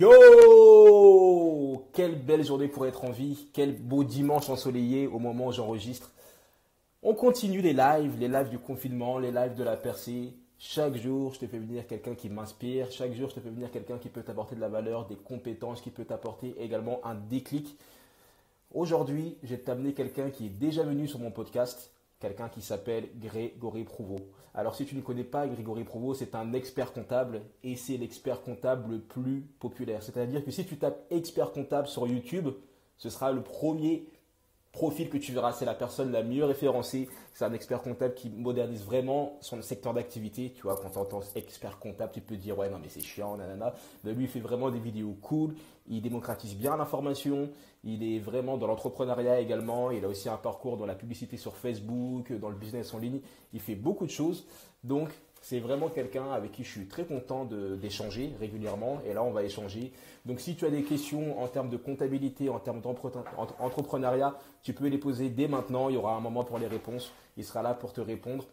Yo Quelle belle journée pour être en vie, quel beau dimanche ensoleillé au moment où j'enregistre. On continue les lives, les lives du confinement, les lives de la percée. Chaque jour, je te fais venir quelqu'un qui m'inspire. Chaque jour, je te fais venir quelqu'un qui peut t'apporter de la valeur, des compétences, qui peut t'apporter également un déclic. Aujourd'hui, je vais t'amener quelqu'un qui est déjà venu sur mon podcast, quelqu'un qui s'appelle Grégory Prouveau. Alors si tu ne connais pas Grégory Prouveau, c'est un expert comptable et c'est l'expert comptable le plus populaire. C'est-à-dire que si tu tapes expert comptable sur YouTube, ce sera le premier profil que tu verras. C'est la personne la mieux référencée. C'est un expert comptable qui modernise vraiment son secteur d'activité. Tu vois, quand tu expert comptable, tu peux dire ouais non mais c'est chiant, nanana. Lui, il fait vraiment des vidéos cool. Il démocratise bien l'information. Il est vraiment dans l'entrepreneuriat également. Il a aussi un parcours dans la publicité sur Facebook, dans le business en ligne. Il fait beaucoup de choses. Donc, c'est vraiment quelqu'un avec qui je suis très content d'échanger régulièrement. Et là, on va échanger. Donc, si tu as des questions en termes de comptabilité, en termes d'entrepreneuriat, tu peux les poser dès maintenant. Il y aura un moment pour les réponses. Il sera là pour te répondre.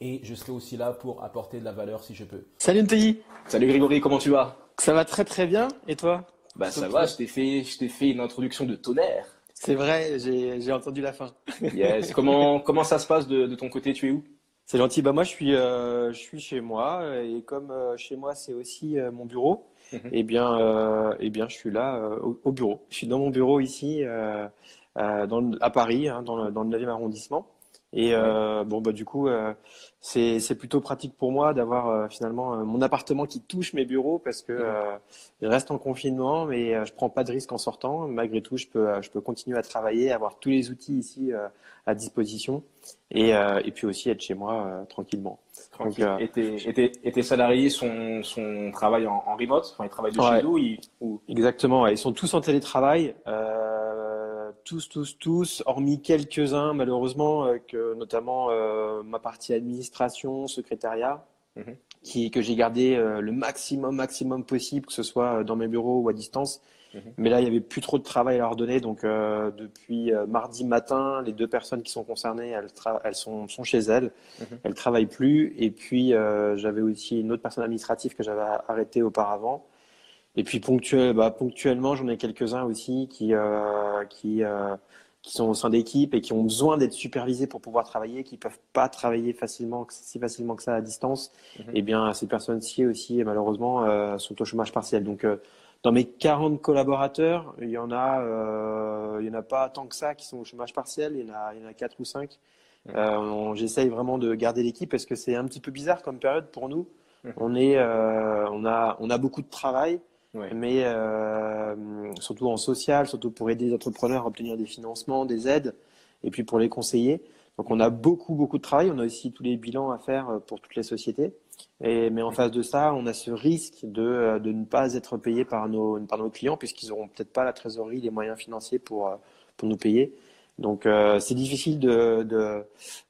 Et je serai aussi là pour apporter de la valeur si je peux. Salut Ntayi Salut Grégory, comment tu vas? Ça va très très bien. Et toi? Bah ça va, je t'ai fait, je t'ai fait une introduction de tonnerre. C'est vrai, j'ai entendu la fin. yes. comment, comment ça se passe de, de ton côté? Tu es où? C'est gentil. Bah moi, je suis, euh, je suis chez moi et comme euh, chez moi, c'est aussi euh, mon bureau. Mhm. Et eh bien, eh bien, je suis là au, bureau. Je suis dans mon bureau ici, dans, à Paris, hein, dans, le, dans le 9e arrondissement. Et bon, bah du coup, c'est plutôt pratique pour moi d'avoir euh, finalement euh, mon appartement qui touche mes bureaux parce que euh, je reste en confinement, mais je prends pas de risque en sortant. Malgré tout, je peux, je peux continuer à travailler, avoir tous les outils ici à disposition et, et puis aussi être chez moi tranquillement. Donc, et, tes, et, tes, salariés sont, sont travaillent en, remote, enfin ils travaillent de chez nous ou... Exactement, ils sont tous en télétravail. Euh, tous, tous, tous, hormis quelques-uns, malheureusement, euh, que notamment euh, ma partie administration, secrétariat, mhm. qui, que j'ai gardé euh, le maximum, maximum possible, que ce soit dans mes bureaux ou à distance. Mhm. Mais là, il n'y avait plus trop de travail à leur donner. Donc, depuis mardi matin, les deux personnes qui sont concernées, elles, elles sont, sont, chez elles. elles mhm. Elles travaillent plus. Et puis, j'avais aussi une autre personne administrative que j'avais arrêtée auparavant. Et puis ponctuel, bah, ponctuellement, j'en ai quelques-uns aussi qui, euh, qui, euh, qui sont au sein d'équipes et qui ont besoin d'être supervisés pour pouvoir travailler, qui peuvent pas travailler facilement, si facilement que ça à distance. Mhm. Et eh bien, ces personnes-ci aussi, malheureusement, euh, sont au chômage partiel. Donc, dans mes 40 collaborateurs, il y en a, il y en a pas tant que ça qui sont au chômage partiel. Il y en a, il y en a quatre ou cinq. Mhm. J'essaye vraiment de garder l'équipe parce que c'est un petit peu bizarre comme période pour nous. Mhm. On est, on a, on a beaucoup de travail mais euh, surtout en social, surtout pour aider les entrepreneurs à obtenir des financements, des aides, et puis pour les conseiller. Donc on a beaucoup, beaucoup de travail. On a aussi tous les bilans à faire euh, pour toutes les sociétés. Et, mais en face de ça, on a ce risque de, euh, de ne pas être payé par nos, par nos clients, puisqu'ils n'auront peut-être pas la trésorerie, les moyens financiers pour, pour nous payer. Donc euh, c'est difficile de, de,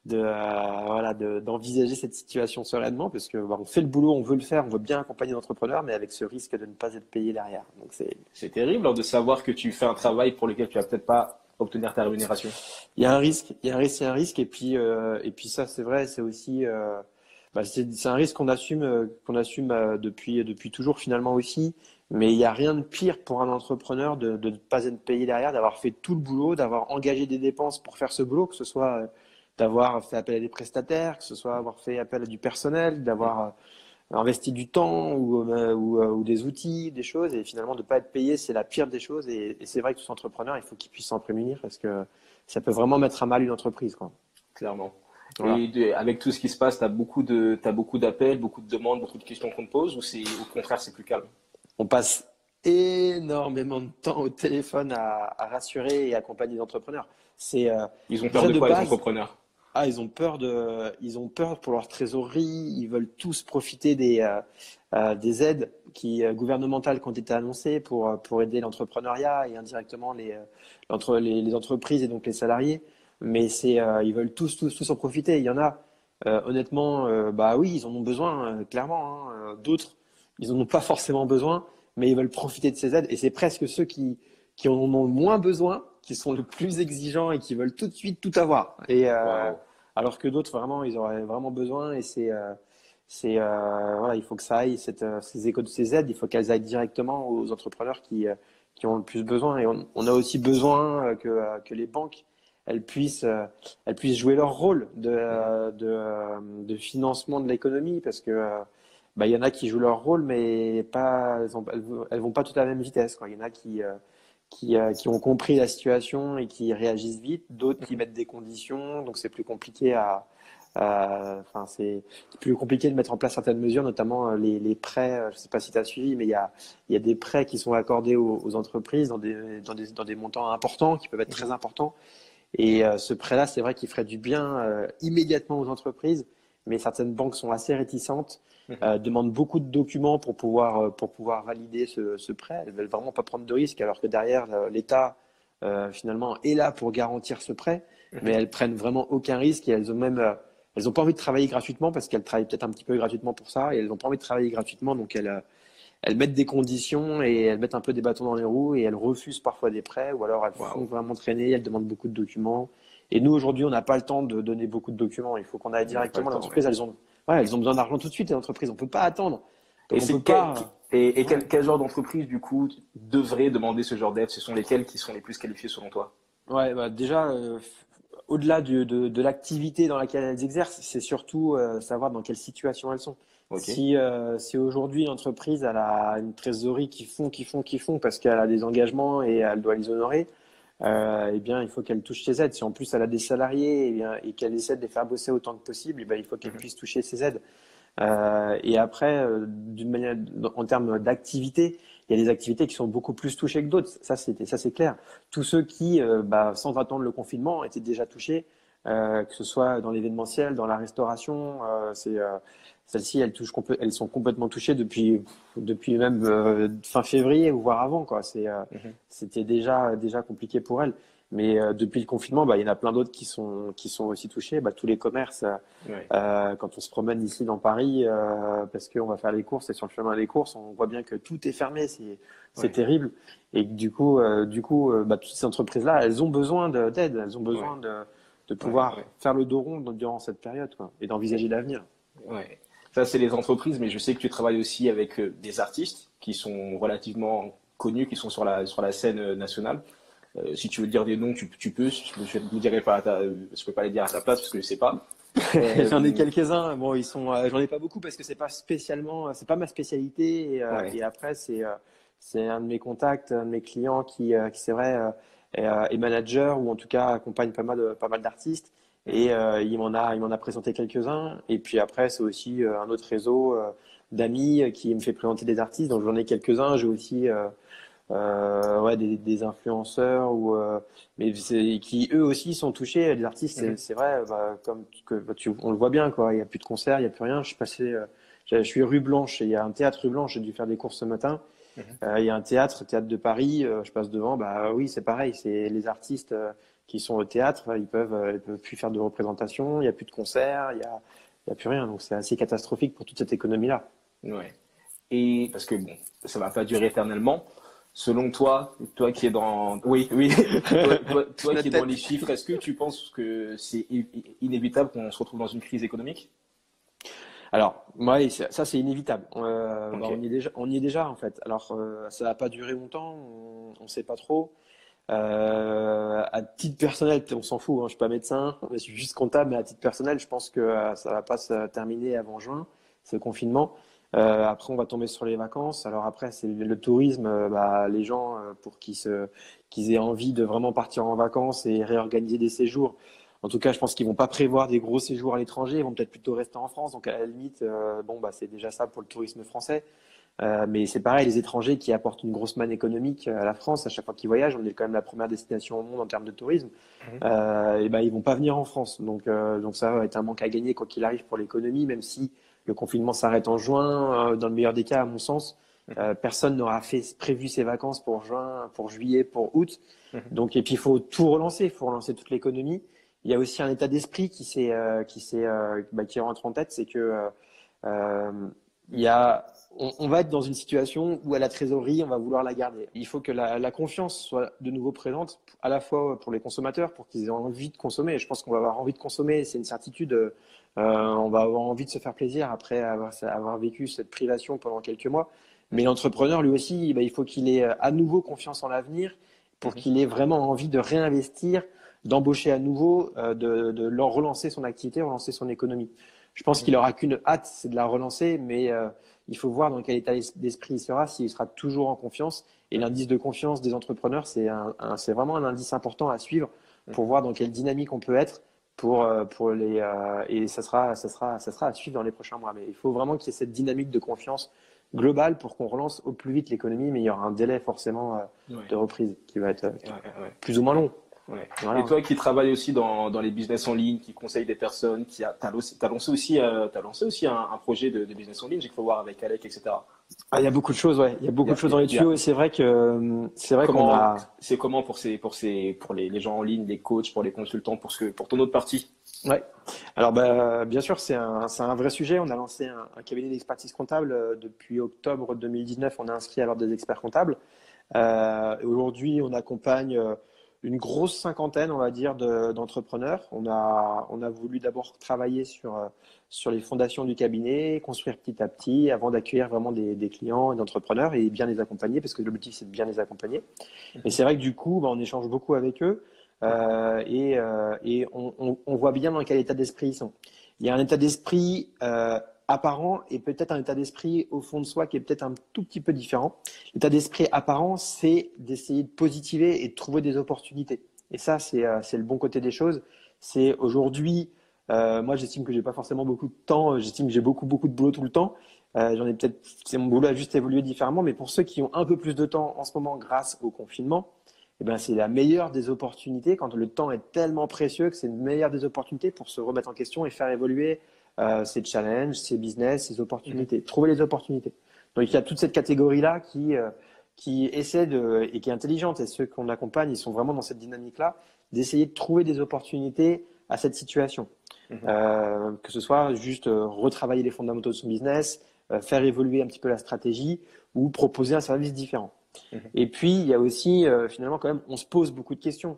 de euh, voilà d'envisager cette situation sereinement parce que bah, on fait le boulot, on veut le faire, on veut bien accompagner l'entrepreneur, mais avec ce risque de ne pas être payé derrière. Donc c'est c'est terrible hein, de savoir que tu fais un travail pour lequel tu vas peut-être pas obtenir ta rémunération. Il y a un risque, il y a un risque, il y a un risque, et puis euh, et puis ça c'est vrai, c'est aussi bah, c'est un risque qu'on assume qu'on assume depuis depuis toujours finalement aussi. Mais il n'y a rien de pire pour un entrepreneur de, de ne pas être payé derrière, d'avoir fait tout le boulot, d'avoir engagé des dépenses pour faire ce boulot, que ce soit euh, d'avoir fait appel à des prestataires, que ce soit avoir fait appel à du personnel, d'avoir euh, investi du temps ou, euh, ou, ou, des outils, des choses, et finalement de ne pas être payé, c'est la pire des choses. Et, et c'est vrai que tout entrepreneur, il faut qu'il puisse s'en prémunir parce que ça peut vraiment mettre à mal une entreprise. Quoi. Clairement. Et avec tout ce qui se passe, tu as beaucoup d'appels, beaucoup de demandes, beaucoup de questions qu'on te pose, ou au contraire, c'est plus calme? On passe énormément de temps au téléphone à, rassurer et accompagner les entrepreneurs. C'est euh, ils ont peur de, quoi les entrepreneurs? Ah, ils ont peur de, ils ont peur pour leur trésorerie. Ils veulent tous profiter des euh, euh, des aides qui gouvernementales qui ont été annoncées pour pour aider l'entrepreneuriat et indirectement les, les, les entreprises et donc les salariés. Mais c'est ils veulent tous tous tous en profiter. Il y en a honnêtement, bah oui, ils en ont besoin clairement. Hein. D'autres ils n'en ont pas forcément besoin, mais ils veulent profiter de ces aides. Et c'est presque ceux qui, qui en ont moins besoin, qui sont le plus exigeants et qui veulent tout de suite tout avoir. Et, euh, Alors que d'autres, vraiment, ils auraient vraiment besoin. Et c'est, euh, c'est voilà, il faut que ça aille cette, ces écoles, ces aides, il faut qu'elles aillent directement aux entrepreneurs qui qui ont le plus besoin. Et on, a aussi besoin que que les banques elles puissent, elles puissent jouer leur rôle de, de, de financement de l'économie parce que bah, il y en a qui jouent leur rôle, mais pas, elles, elles, vont pas toutes à la même vitesse. Il y en a qui, euh, qui, euh, qui, ont compris la situation et qui réagissent vite, d'autres qui mettent des conditions, donc c'est plus compliqué à, enfin c'est plus compliqué de mettre en place certaines mesures, notamment euh, les, les prêts. Je sais pas si tu as suivi, mais il y a, y a des prêts qui sont accordés aux, entreprises dans des, dans des, dans des montants importants, qui peuvent être très importants. Et ce prêt-là, c'est vrai qu'il ferait du bien immédiatement aux entreprises, mais certaines banques sont assez réticentes euh, demandent beaucoup de documents pour pouvoir, euh, pour pouvoir valider ce, ce prêt. Elles veulent vraiment pas prendre de risques, alors que derrière, euh, l'État, finalement, est là pour garantir ce prêt, mhm. mais elles prennent vraiment aucun risque et elles ont même, elles ont pas envie de travailler gratuitement parce qu'elles travaillent peut-être un petit peu gratuitement pour ça et elles n'ont pas envie de travailler gratuitement, donc elles, elles mettent des conditions et elles mettent un peu des bâtons dans les roues et elles refusent parfois des prêts ou alors elles font vraiment traîner, elles demandent beaucoup de documents. Et nous, aujourd'hui, on n'a pas le temps de donner beaucoup de documents. Il faut qu'on aille directement. L'entreprise, elles ont, ouais, elles ont besoin d'argent tout de suite, les entreprises. On ne peut pas attendre. Et, et, quel, genre d'entreprise, du coup, devrait demander ce genre d'aide? Ce sont lesquelles qui sont les plus qualifiées selon toi? Ouais, bah déjà, euh, au-delà de, de, l'activité dans laquelle elles exercent, c'est surtout euh, savoir dans quelle situation elles sont. Si, euh, si aujourd'hui l'entreprise a une trésorerie qui font, qui font, qui font parce qu'elle a des engagements et elle doit les honorer, eh bien, il faut qu'elle touche ses aides. Si en plus elle a des salariés eh bien, et qu'elle essaie de les faire bosser autant que possible, eh bien, il faut qu'elle mhm. puisse toucher ses aides. Euh, et après, euh, d'une manière, en termes d'activité, il y a des activités qui sont beaucoup plus touchées que d'autres. Ça, c'était, ça, c'est clair. Tous ceux qui, euh, bah, sans attendre le confinement, étaient déjà touchés, euh, que ce soit dans l'événementiel, dans la restauration, c'est celles-ci, elles, touchent, elles sont complètement touchées depuis, depuis même euh, fin février, voire avant. Quoi. C'est, euh, mhm. C'était déjà, déjà compliqué pour elles. Mais euh, depuis le confinement, bah, il y en a plein d'autres qui sont, qui sont aussi touchés. Bah, tous les commerces, quand on se promène ici dans Paris, parce qu'on va faire les courses et sur le chemin des courses, on voit bien que tout est fermé. C'est, c'est terrible. Et du coup, du coup bah, toutes ces entreprises-là, elles ont besoin d'aide. Elles ont besoin de, de pouvoir faire le dos rond durant cette période quoi, et d'envisager l'avenir. Ouais. Ça, c'est les entreprises, mais je sais que tu travailles aussi avec euh, des artistes qui sont relativement connus, qui sont sur la, sur la scène euh, nationale. Euh, si tu veux dire des noms, tu, tu peux. Je ne dirai pas, je peux pas les dire à ta place parce que je sais pas. j'en ai quelques-uns. Bon, ils sont, j'en ai pas beaucoup parce que c'est pas spécialement, c'est pas ma spécialité. Et, et après, c'est, c'est un de mes contacts, un de mes clients qui, qui c'est vrai, est, est, manager ou en tout cas accompagne pas mal, pas mal d'artistes. Et euh, il m'en a, il m'en a présenté quelques-uns. Et puis après, c'est aussi euh, un autre réseau euh, d'amis qui me fait présenter des artistes. Donc j'en ai quelques-uns. J'ai aussi ouais, des, des, influenceurs ou mais qui eux aussi sont touchés. Les artistes, c'est, mhm. vrai, bah, comme que bah, tu, on le voit bien quoi. Il n'y a plus de concerts, il n'y a plus rien. Je suis passé, je suis rue Blanche. Et il y a un théâtre rue Blanche. J'ai dû faire des courses ce matin. Mhm. il y a un théâtre, théâtre de Paris. je passe devant. Bah oui, c'est pareil. C'est les artistes qui sont au théâtre, ils peuvent, euh, ils peuvent plus faire de représentation, il n'y a plus de concerts, il n'y a, y a plus rien. Donc c'est assez catastrophique pour toute cette économie-là. Ouais. Et parce que bon, ça va pas durer éternellement. Selon toi, toi qui es dans, oui, oui, toi, qui es dans les chiffres, est-ce que tu penses que c'est inévitable qu'on se retrouve dans une crise économique? Alors, oui, ça c'est inévitable. Euh, bah, on, y est déjà, on y est déjà en fait. Alors, euh, ça va pas durer longtemps, on ne sait pas trop. Euh, à titre personnel, on s'en fout, hein, je suis pas médecin, je suis juste comptable, mais à titre personnel, je pense que ça va pas se terminer avant juin, ce confinement. Euh, après, on va tomber sur les vacances. Alors après, c'est le tourisme, euh, bah, les gens euh, pour qu'ils aient envie de vraiment partir en vacances et réorganiser des séjours. En tout cas, je pense qu'ils vont pas prévoir des gros séjours à l'étranger, ils vont peut-être plutôt rester en France. Donc à la limite, bon bah c'est déjà ça pour le tourisme français. Euh, mais c'est pareil, les étrangers qui apportent une grosse manne économique à la France, à chaque fois qu'ils voyagent, on est quand même la première destination au monde en termes de tourisme, mmh. euh, et ben ils vont pas venir en France. Donc, euh, donc ça va être un manque à gagner quoi qu'il arrive pour l'économie, même si le confinement s'arrête en juin, euh, dans le meilleur des cas, à mon sens. Mmh. Euh, personne n'aura fait prévu ses vacances pour juin, pour juillet, pour août. Mmh. Donc et puis il faut tout relancer, il faut relancer toute l'économie. Il y a aussi un état d'esprit qui s'est qui s'est bah, qui rentre en tête, c'est que il y a, on, va être dans une situation où à la trésorerie, on va vouloir la garder. Il faut que la, confiance soit de nouveau présente, à la fois pour les consommateurs, pour qu'ils aient envie de consommer. je pense qu'on va avoir envie de consommer, c'est une certitude. Euh, on va avoir envie de se faire plaisir après avoir, avoir vécu cette privation pendant quelques mois. Mais l'entrepreneur, lui aussi, bah, il faut qu'il ait à nouveau confiance en l'avenir pour mhm. qu'il ait vraiment envie de réinvestir, d'embaucher à nouveau, euh, de, de relancer son activité, relancer son économie. Je pense qu'il aura qu'une hâte, c'est de la relancer, mais euh, il faut voir dans quel état d'esprit il sera, s'il sera toujours en confiance. Et l'indice de confiance des entrepreneurs, c'est vraiment un indice important à suivre pour voir dans quelle dynamique on peut être pour, euh, pour les, euh, et ça sera, ça, sera, ça sera à suivre dans les prochains mois. Mais il faut vraiment qu'il y ait cette dynamique de confiance globale pour qu'on relance au plus vite l'économie, mais il y aura un délai forcément de reprise qui va être plus ou moins long. Et toi qui travailles aussi dans, dans, les business en ligne, qui conseille des personnes, qui a, as, lancé aussi, euh, as lancé aussi un, projet de, business en ligne, j'ai qu'il faut voir avec Alec, etc. Ah, il y a beaucoup de choses, ouais. Il y a beaucoup de choses dans les tuyaux c'est vrai que c'est vrai qu'on a. C'est comment pour ces, pour ces, pour les, les, gens en ligne, les coachs, pour les consultants, pour ce que, pour ton autre partie? Ouais. Alors bah, bien sûr, c'est un, un, vrai sujet. On a lancé un, un cabinet d'expertise comptable euh, depuis octobre 2019. On a inscrit alors des experts comptables. Euh, Aujourd'hui, on accompagne euh, une grosse cinquantaine, on va dire, d'entrepreneurs. on, a, on a voulu d'abord travailler sur, euh, sur les fondations du cabinet, construire petit à petit, avant d'accueillir vraiment des, des clients et d'entrepreneurs et bien les accompagner, parce que l'objectif, c'est de bien les accompagner. Et c'est vrai que du coup, bah, on échange beaucoup avec eux euh, et, euh, et on, on, on, voit bien dans quel état d'esprit ils sont. Il y a un état d'esprit euh, apparent et peut-être un état d'esprit au fond de soi qui est peut-être un tout petit peu différent. L'état d'esprit apparent, c'est d'essayer de positiver et de trouver des opportunités. Et ça, c'est euh, le bon côté des choses. C'est aujourd'hui, euh, moi j'estime que j'ai pas forcément beaucoup de temps, j'estime que j'ai beaucoup beaucoup de boulot tout le temps. Euh, J'en ai peut-être, mon boulot a juste évolué différemment, mais pour ceux qui ont un peu plus de temps en ce moment grâce au confinement, eh ben, c'est la meilleure des opportunités quand le temps est tellement précieux que c'est une meilleure des opportunités pour se remettre en question et faire évoluer euh, ses challenges, ses business, ses opportunités. Mhm. Trouver les opportunités. Donc il y a toute cette catégorie-là qui, euh, qui essaie de, et qui est intelligente. Et ceux qu'on accompagne, ils sont vraiment dans cette dynamique-là, d'essayer de trouver des opportunités à cette situation. Mhm. Euh, que ce soit juste euh, retravailler les fondamentaux de son business, faire évoluer un petit peu la stratégie ou proposer un service différent. Mhm. Et puis, il y a aussi, finalement, quand même, on se pose beaucoup de questions.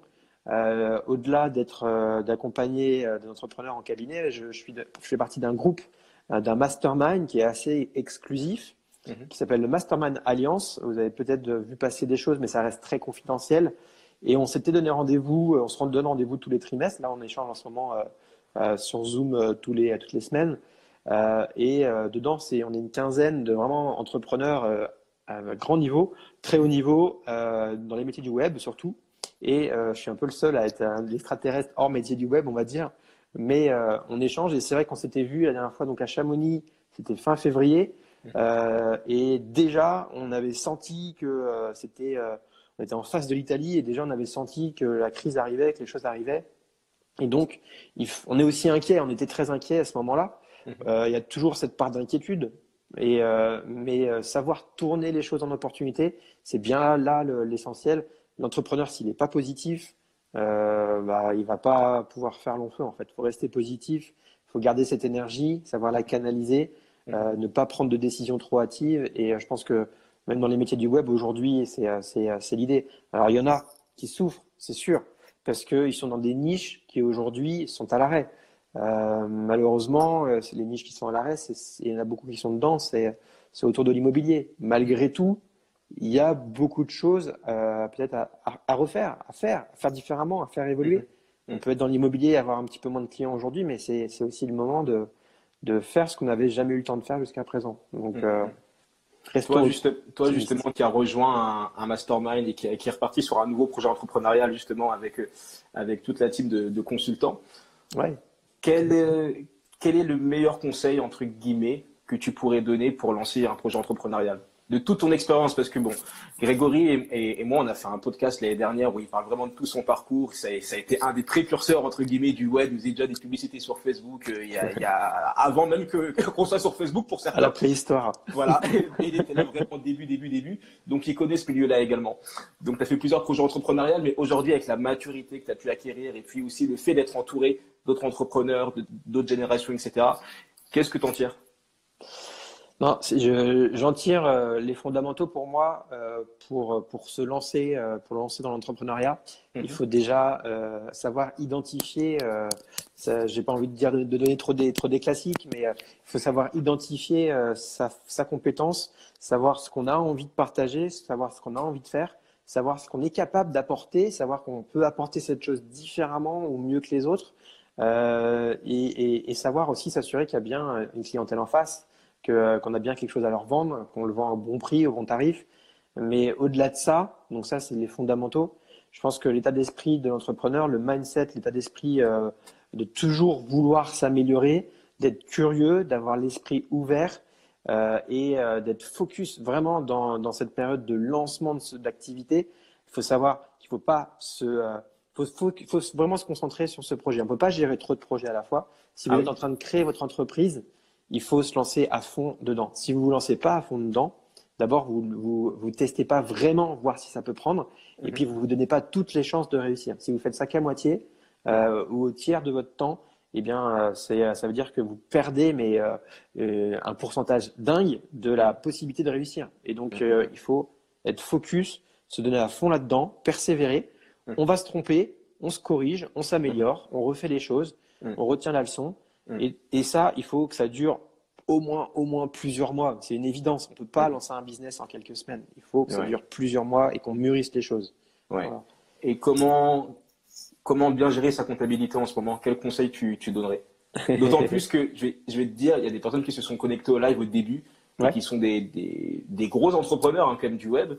Euh, au-delà d'être euh, d'accompagner euh, des entrepreneurs en cabinet, je, suis je fais partie d'un groupe, d'un mastermind qui est assez exclusif, mhm. qui s'appelle le Mastermind Alliance. Vous avez peut-être vu passer des choses, mais ça reste très confidentiel. Et on s'était donné rendez-vous, on se donne rendez-vous tous les trimestres. Là, on échange en ce moment sur Zoom tous les, toutes les semaines. et dedans, c'est, on est une quinzaine de vraiment entrepreneurs à grand niveau, très haut niveau, dans les métiers du web surtout, et euh, je suis un peu le seul à être un extraterrestre hors métier du web, on va dire. Mais euh, on échange et c'est vrai qu'on s'était vu la dernière fois donc à Chamonix, c'était fin février. Euh, et déjà, on avait senti que c'était, on était en face de l'Italie et déjà on avait senti que la crise arrivait, que les choses arrivaient. Et donc, on est aussi inquiet, on était très inquiet à ce moment-là. Mmh. Il y a toujours cette part d'inquiétude, et, mais savoir tourner les choses en opportunité, c'est bien là l'essentiel l'entrepreneur, s'il n'est pas positif, euh, bah, il va pas pouvoir faire long feu. En fait, il faut rester positif, il faut garder cette énergie, savoir la canaliser, euh, ne pas prendre de décisions trop hâtives. Et euh, je pense que même dans les métiers du web aujourd'hui, euh, c'est l'idée. Alors il y en a qui souffrent, c'est sûr, parce qu'ils sont dans des niches qui aujourd'hui sont à l'arrêt. malheureusement, c'est les niches qui sont à l'arrêt, il y en a beaucoup qui sont dedans, c'est autour de l'immobilier. Malgré tout, il y a beaucoup de choses euh, peut-être à, refaire, à faire, à faire différemment, à faire évoluer. Mm-hmm. On peut être dans l'immobilier, avoir un petit peu moins de clients aujourd'hui, mais c'est aussi le moment de, de faire ce qu'on n'avait jamais eu le temps de faire jusqu'à présent. Donc, euh, mm-hmm. toi, juste, toi justement, qui a rejoint un, mastermind et qui, qui, est reparti sur un nouveau projet entrepreneurial justement avec, avec toute la team de, de consultants. Ouais. Quel, est, quel est le meilleur conseil, entre guillemets, que tu pourrais donner pour lancer un projet entrepreneurial? De toute ton expérience parce que bon, Grégory et, moi, on a fait un podcast l'année dernière où il parle vraiment de tout son parcours. Ça, ça a été un des précurseurs entre guillemets du web. Il faisait déjà des publicités sur Facebook. Euh, il, y a, il y a, avant même que qu'on soit sur Facebook pour certains. À la préhistoire. Voilà. Et, il était là vraiment début, début, début. Donc il connaît ce milieu-là également. Donc tu as fait plusieurs projets entrepreneuriales, mais aujourd'hui avec la maturité que tu as pu acquérir et puis aussi le fait d'être entouré d'autres entrepreneurs, d'autres générations, etc. Qu'est-ce que tu en tires? Non, j'en tire euh, les fondamentaux pour moi euh, pour, pour se lancer, euh, pour lancer dans l'entrepreneuriat. Il mhm. faut déjà savoir identifier. J'ai pas envie de dire de, donner trop des trop des classiques, mais il faut savoir identifier sa, sa compétence, savoir ce qu'on a envie de partager, savoir ce qu'on a envie de faire, savoir ce qu'on est capable d'apporter, savoir qu'on peut apporter cette chose différemment ou mieux que les autres, et, et, et savoir aussi s'assurer qu'il y a bien une clientèle en face. Euh, qu'on a bien quelque chose à leur vendre, qu'on le vend à bon prix, au bon tarif. Mais au-delà de ça, donc ça, c'est les fondamentaux. Je pense que l'état d'esprit de l'entrepreneur, le mindset, l'état d'esprit euh, de toujours vouloir s'améliorer, d'être curieux, d'avoir l'esprit ouvert euh, et d'être focus vraiment dans, dans, cette période de lancement d'activité. Il faut savoir qu'il faut pas se faut, faut, faut, vraiment se concentrer sur ce projet. On ne peut pas gérer trop de projets à la fois. Si vous ah êtes en train de créer votre entreprise, il faut se lancer à fond dedans. Si vous ne vous lancez pas à fond dedans, d'abord, vous ne vous, testez pas vraiment, voir si ça peut prendre, et mhm. puis vous ne vous donnez pas toutes les chances de réussir. Si vous faites ça qu'à moitié euh, ou au tiers de votre temps, eh bien, euh, ça veut dire que vous perdez mais euh, un pourcentage dingue de la possibilité de réussir. Et donc, mhm. il faut être focus, se donner à fond là-dedans, persévérer. Mhm. On va se tromper, on se corrige, on s'améliore, on refait les choses, on retient la leçon. Mm. Et, ça, il faut que ça dure au moins, au moins plusieurs mois. C'est une évidence. On ne peut pas mm. lancer un business en quelques semaines. Il faut que ça dure plusieurs mois et qu'on mûrisse les choses. Et comment, comment bien gérer sa comptabilité en ce moment? Quel conseil tu, tu donnerais? D'autant plus que je vais, je vais, te dire, il y a des personnes qui se sont connectées au live au début, qui sont des, des, des, gros entrepreneurs hein, quand même du web,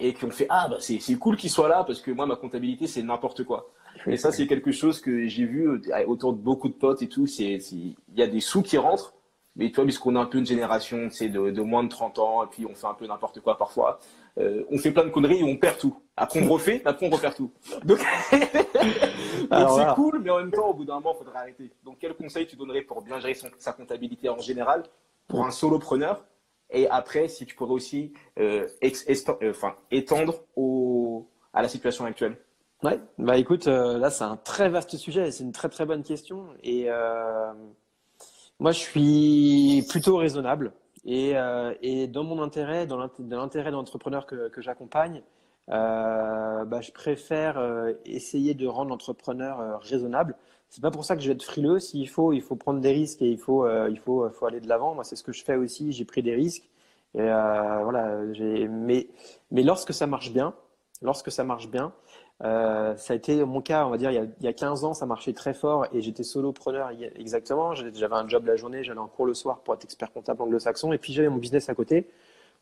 et qui ont fait Ah, bah, c'est cool qu'ils soient là parce que moi, ma comptabilité, c'est n'importe quoi. Et ça, c'est quelque chose que j'ai vu euh, autour de beaucoup de potes et tout. C'est, il y a des sous qui rentrent, mais toi, puisqu'on a un peu une génération, c'est de, de, moins de 30 ans, et puis on fait un peu n'importe quoi parfois. Euh, on fait plein de conneries et on perd tout. Après, on refait, après, on repère tout. Donc, c'est cool, mais en même temps, au bout d'un moment, il faudrait arrêter. Donc, quel conseil tu donnerais pour bien gérer sa comptabilité en général pour un solopreneur? Et après, si tu pourrais aussi euh, euh enfin, étendre au, à la situation actuelle Ouais, bah écoute, euh, là c'est un très vaste sujet, c'est une très très bonne question. Et euh, moi je suis plutôt raisonnable. Et, euh, et dans mon intérêt, dans l'intérêt de l'entrepreneur que, que j'accompagne, bah, je préfère essayer de rendre l'entrepreneur raisonnable. C'est pas pour ça que je vais être frileux. S'il faut, il faut prendre des risques et il faut, il faut, faut aller de l'avant. Moi, c'est ce que je fais aussi. J'ai pris des risques. Et voilà. Mais, mais lorsque ça marche bien, lorsque ça marche bien, euh, ça a été mon cas, on va dire, il y, a, il y, a, 15 ans, ça marchait très fort et j'étais solopreneur exactement. J'avais un job la journée, j'allais en cours le soir pour être expert comptable anglo-saxon et puis j'avais mon business à côté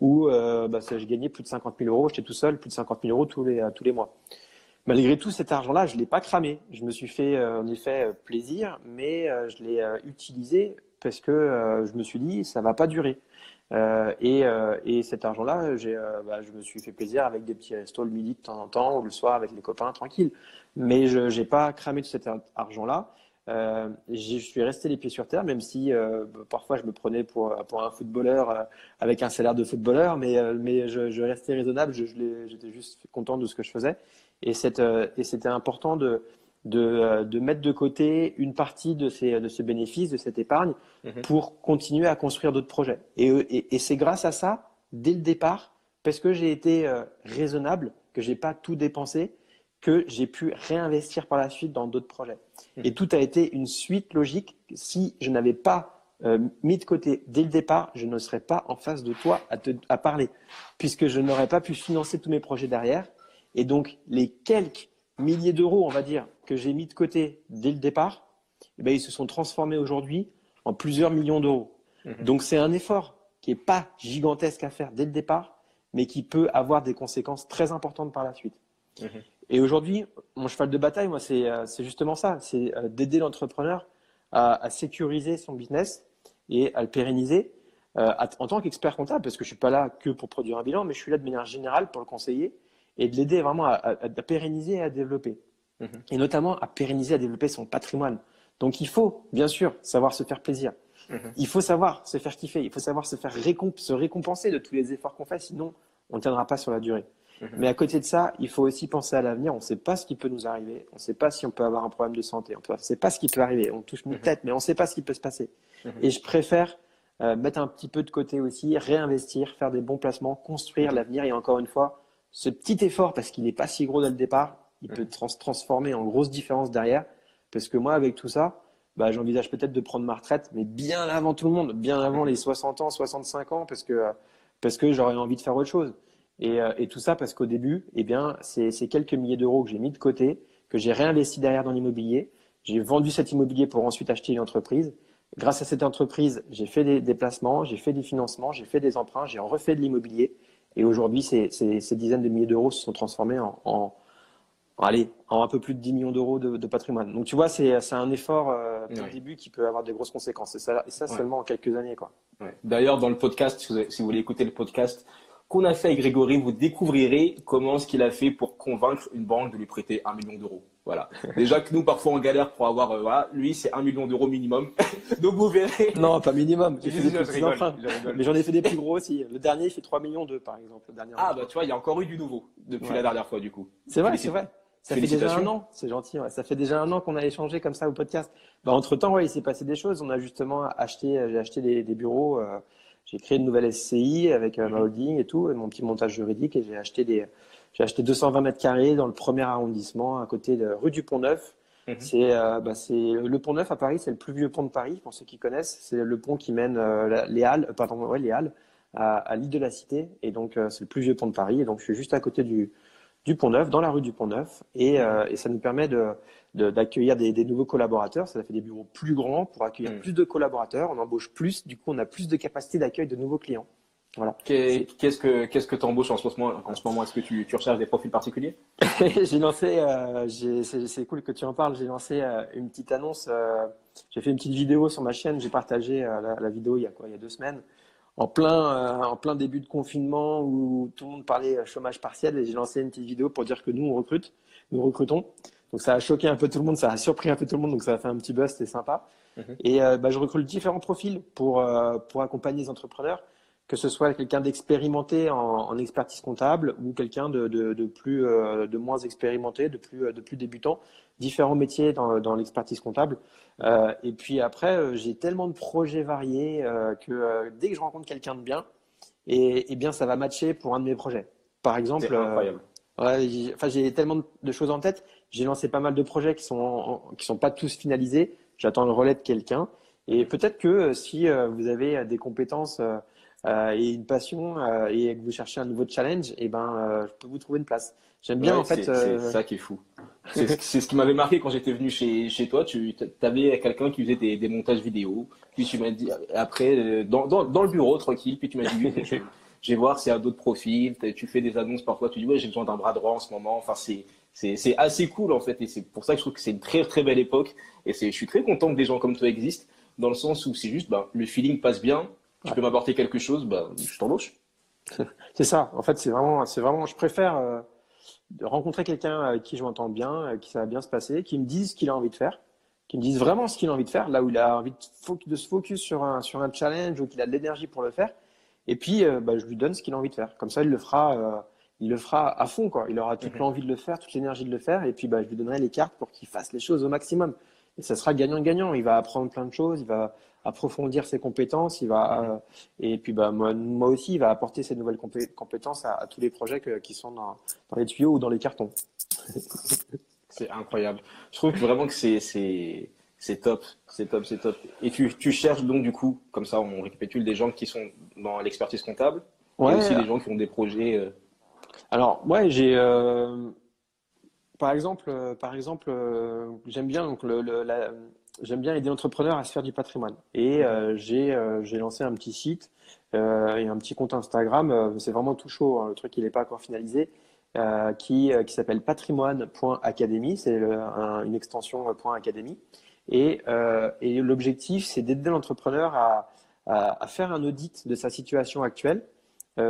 où euh, bah, je gagnais plus de 50 000 euros, j'étais tout seul, plus de 50 000 euros tous les, euh, tous les mois. Malgré tout, cet argent-là, je ne l'ai pas cramé. Je me suis fait en effet plaisir, mais je l'ai utilisé parce que je me suis dit, ça va pas durer. Euh, et, euh, et, cet argent-là, euh, bah, je me suis fait plaisir avec des petits restos le midi de temps en temps ou le soir avec les copains tranquille. Mais je n'ai pas cramé tout cet argent-là. je suis resté les pieds sur terre, même si parfois je me prenais pour, pour un footballeur avec un salaire de footballeur, mais, mais je, je restais raisonnable, j'étais juste content de ce que je faisais. Et c'était important de, de, de, mettre de côté une partie de ces, de ces bénéfices, de cette épargne, mhm. pour continuer à construire d'autres projets. Et, et, et c'est grâce à ça, dès le départ, parce que j'ai été euh, raisonnable, que j'ai pas tout dépensé, que j'ai pu réinvestir par la suite dans d'autres projets. Mhm. Et tout a été une suite logique. Si je n'avais pas euh, mis de côté dès le départ, je ne serais pas en face de toi à, te, à parler, puisque je n'aurais pas pu financer tous mes projets derrière. Et donc, les quelques milliers d'euros, on va dire, que j'ai mis de côté dès le départ, eh ben, ils se sont transformés aujourd'hui en plusieurs millions d'euros. Mhm. Donc c'est un effort qui n'est pas gigantesque à faire dès le départ, mais qui peut avoir des conséquences très importantes par la suite. Mhm. Et aujourd'hui, mon cheval de bataille, moi, c'est euh, justement ça, c'est euh, d'aider l'entrepreneur à, sécuriser son business et à le pérenniser euh, en tant qu'expert comptable, parce que je ne suis pas là que pour produire un bilan, mais je suis là de manière générale pour le conseiller et de l'aider vraiment à, pérenniser et à développer. Mhm. Et notamment à pérenniser, à développer son patrimoine. Donc il faut, bien sûr, savoir se faire plaisir. Mhm. Il faut savoir se faire kiffer. Il faut savoir se faire se récompenser de tous les efforts qu'on fait, sinon on ne tiendra pas sur la durée. Mhm. Mais à côté de ça, il faut aussi penser à l'avenir. On ne sait pas ce qui peut nous arriver. On ne sait pas si on peut avoir un problème de santé. On ne sait pas ce qui peut arriver. On touche une tête, mais on ne sait pas ce qui peut se passer. Et je préfère mettre un petit peu de côté aussi, réinvestir, faire des bons placements, construire l'avenir. Et encore une fois, ce petit effort, parce qu'il n'est pas si gros dès le départ, il peut se transformer en grosse différence derrière. Parce que moi, avec tout ça, bah, j'envisage peut-être de prendre ma retraite, mais bien avant tout le monde, bien avant les 60 ans, 65 ans, parce que, parce que j'aurais envie de faire autre chose. Et, euh, et tout ça parce qu'au début, eh bien, c'est quelques milliers d'euros que j'ai mis de côté, que j'ai réinvesti derrière dans l'immobilier. J'ai vendu cet immobilier pour ensuite acheter une entreprise. Grâce à cette entreprise, j'ai fait des déplacements, j'ai fait des financements, j'ai fait des emprunts, j'ai refait de l'immobilier. Et aujourd'hui, ces, ces, ces, dizaines de milliers d'euros se sont transformés en, en, allez, en un peu plus de 10 millions d'euros de, de, patrimoine. Donc tu vois, c'est un effort euh, au début qui peut avoir des grosses conséquences. Et ça, et ça seulement en quelques années. quoi. Ouais. D'ailleurs, dans le podcast, si vous, si vous voulez écouter le podcast qu'on a fait avec Grégory, vous découvrirez comment ce qu'il a fait pour convaincre une banque de lui prêter un million d'euros. Voilà. Déjà que nous, parfois, on galère pour avoir, euh, voilà, lui, c'est un million d'euros minimum. Donc, vous verrez. Non, pas minimum. J'ai fait des. Mais j'en ai fait des plus gros aussi. Le dernier, il fait 3 millions d'eux, par exemple. Le dernier ah, bah, tu vois, il y a encore eu du nouveau depuis ouais. la dernière fois, du coup. C'est vrai, c'est vrai. Ça fait déjà un an, c'est gentil. Ouais. Ça fait déjà un an qu'on a échangé comme ça au podcast. Bah, entre temps, ouais, il s'est passé des choses. On a justement acheté, j'ai acheté des, des bureaux. Euh, j'ai créé une nouvelle SCI avec euh, ma mhm. holding et tout, et mon petit montage juridique, et j'ai acheté des, j'ai acheté 220 mètres carrés dans le premier arrondissement, à côté de rue du Pont Neuf. Mhm. C'est, euh, bah, c'est le Pont Neuf à Paris, c'est le plus vieux pont de Paris, pour ceux qui connaissent. C'est le pont qui mène euh, les Halles, euh, pardon, ouais, les Halles, à, à l'île de la Cité, et donc c'est le plus vieux pont de Paris. Et donc je suis juste à côté du, du Pont Neuf, dans la rue du Pont Neuf, et, et ça nous permet de, d'accueillir de, des, des, nouveaux collaborateurs. Ça fait des bureaux plus grands pour accueillir mmh. plus de collaborateurs. On embauche plus, du coup, on a plus de capacité d'accueil de nouveaux clients. Voilà. Qu'est-ce que qu'est-ce que tu embauches en ce moment En ce moment, est-ce que tu, tu, recherches des profils particuliers? J'ai lancé, euh, c'est cool que tu en parles. J'ai lancé euh, une petite annonce. Euh, j'ai fait une petite vidéo sur ma chaîne. J'ai partagé la, la, vidéo il y a quoi? Il y a deux semaines en plein, en plein début de confinement où tout le monde parlait chômage partiel et j'ai lancé une petite vidéo pour dire que nous, on recrute, nous recrutons. Donc ça a choqué un peu tout le monde, ça a surpris un peu tout le monde, donc ça a fait un petit buzz, c'était sympa. -hmm. Et bah, je recrute différents profils pour, pour accompagner les entrepreneurs, que ce soit quelqu'un d'expérimenté en, en, expertise comptable ou quelqu'un de, de, de, plus, euh, de moins expérimenté, de plus, de plus débutant, différents métiers dans, dans l'expertise comptable. Euh, et puis après, euh, j'ai tellement de projets variés euh, que dès que je rencontre quelqu'un de bien, et, et, bien ça va matcher pour un de mes projets. Par exemple, incroyable. Ouais, j'ai, enfin, j'ai tellement de choses en tête. J'ai lancé pas mal de projets qui sont en, qui sont pas tous finalisés. J'attends le relais de quelqu'un. Et peut-être que si vous avez des compétences et une passion euh, et que vous cherchez un nouveau challenge, et eh ben, je peux vous trouver une place. J'aime bien ouais, en fait. C'est ça qui est fou. C'est ce qui m'avait marqué quand j'étais venu chez, chez toi. Tu avais quelqu'un qui faisait des, des, montages vidéo. Puis tu m'as dit, après, dans, dans, dans, le bureau, tranquille, puis tu m'as dit, oui, je vais voir s'il y a d'autres profils. Tu fais des annonces parfois. Tu dis, ouais, j'ai besoin d'un bras droit en ce moment. Enfin, c'est assez cool en fait. Et c'est pour ça que je trouve que c'est une très très belle époque. Et je suis très content que des gens comme toi existent, dans le sens où c'est juste, bah, le feeling passe bien. Tu ouais. peux m'apporter quelque chose, bah, je t'embauche. C'est ça. En fait, c'est vraiment, c'est vraiment, je préfère. Euh rencontrer quelqu'un avec qui je m'entends bien, avec qui ça va bien se passer, qui me dise ce qu'il a envie de faire, qui me dise vraiment ce qu'il a envie de faire, là où il a envie de, de se focus sur un, sur un challenge ou qu'il a de l'énergie pour le faire. Et puis, euh, bah, je lui donne ce qu'il a envie de faire. Comme ça, il le fera, euh, il le fera à fond, quoi. Il aura toute mm -hmm. l'envie de le faire, toute l'énergie de le faire. Et puis, bah, je lui donnerai les cartes pour qu'il fasse les choses au maximum. Et ça sera gagnant-gagnant. Il va apprendre plein de choses, il va approfondir ses compétences, il va euh, et puis bah moi, moi aussi il va apporter ces nouvelles compé compétences à, à, tous les projets que, qui sont dans, dans, les tuyaux ou dans les cartons. c'est incroyable. Je trouve vraiment que c'est c'est top, c'est top, c'est top. Et tu, tu cherches donc du coup, comme ça on récapitule des gens qui sont dans l'expertise comptable, ouais, et aussi des gens qui ont des projets. Euh... Alors ouais, j'ai euh, par exemple, par exemple, euh, j'aime bien donc le, le la, j'aime bien aider l'entrepreneur à se faire du patrimoine. Et euh, j'ai euh, j'ai lancé un petit site euh, et un petit compte Instagram. Euh, c'est vraiment tout chaud. Hein, le truc il n'est pas encore finalisé. Euh, qui qui s'appelle patrimoine.academy. C'est un, une extension .academy. Et et l'objectif c'est d'aider l'entrepreneur à, à, à faire un audit de sa situation actuelle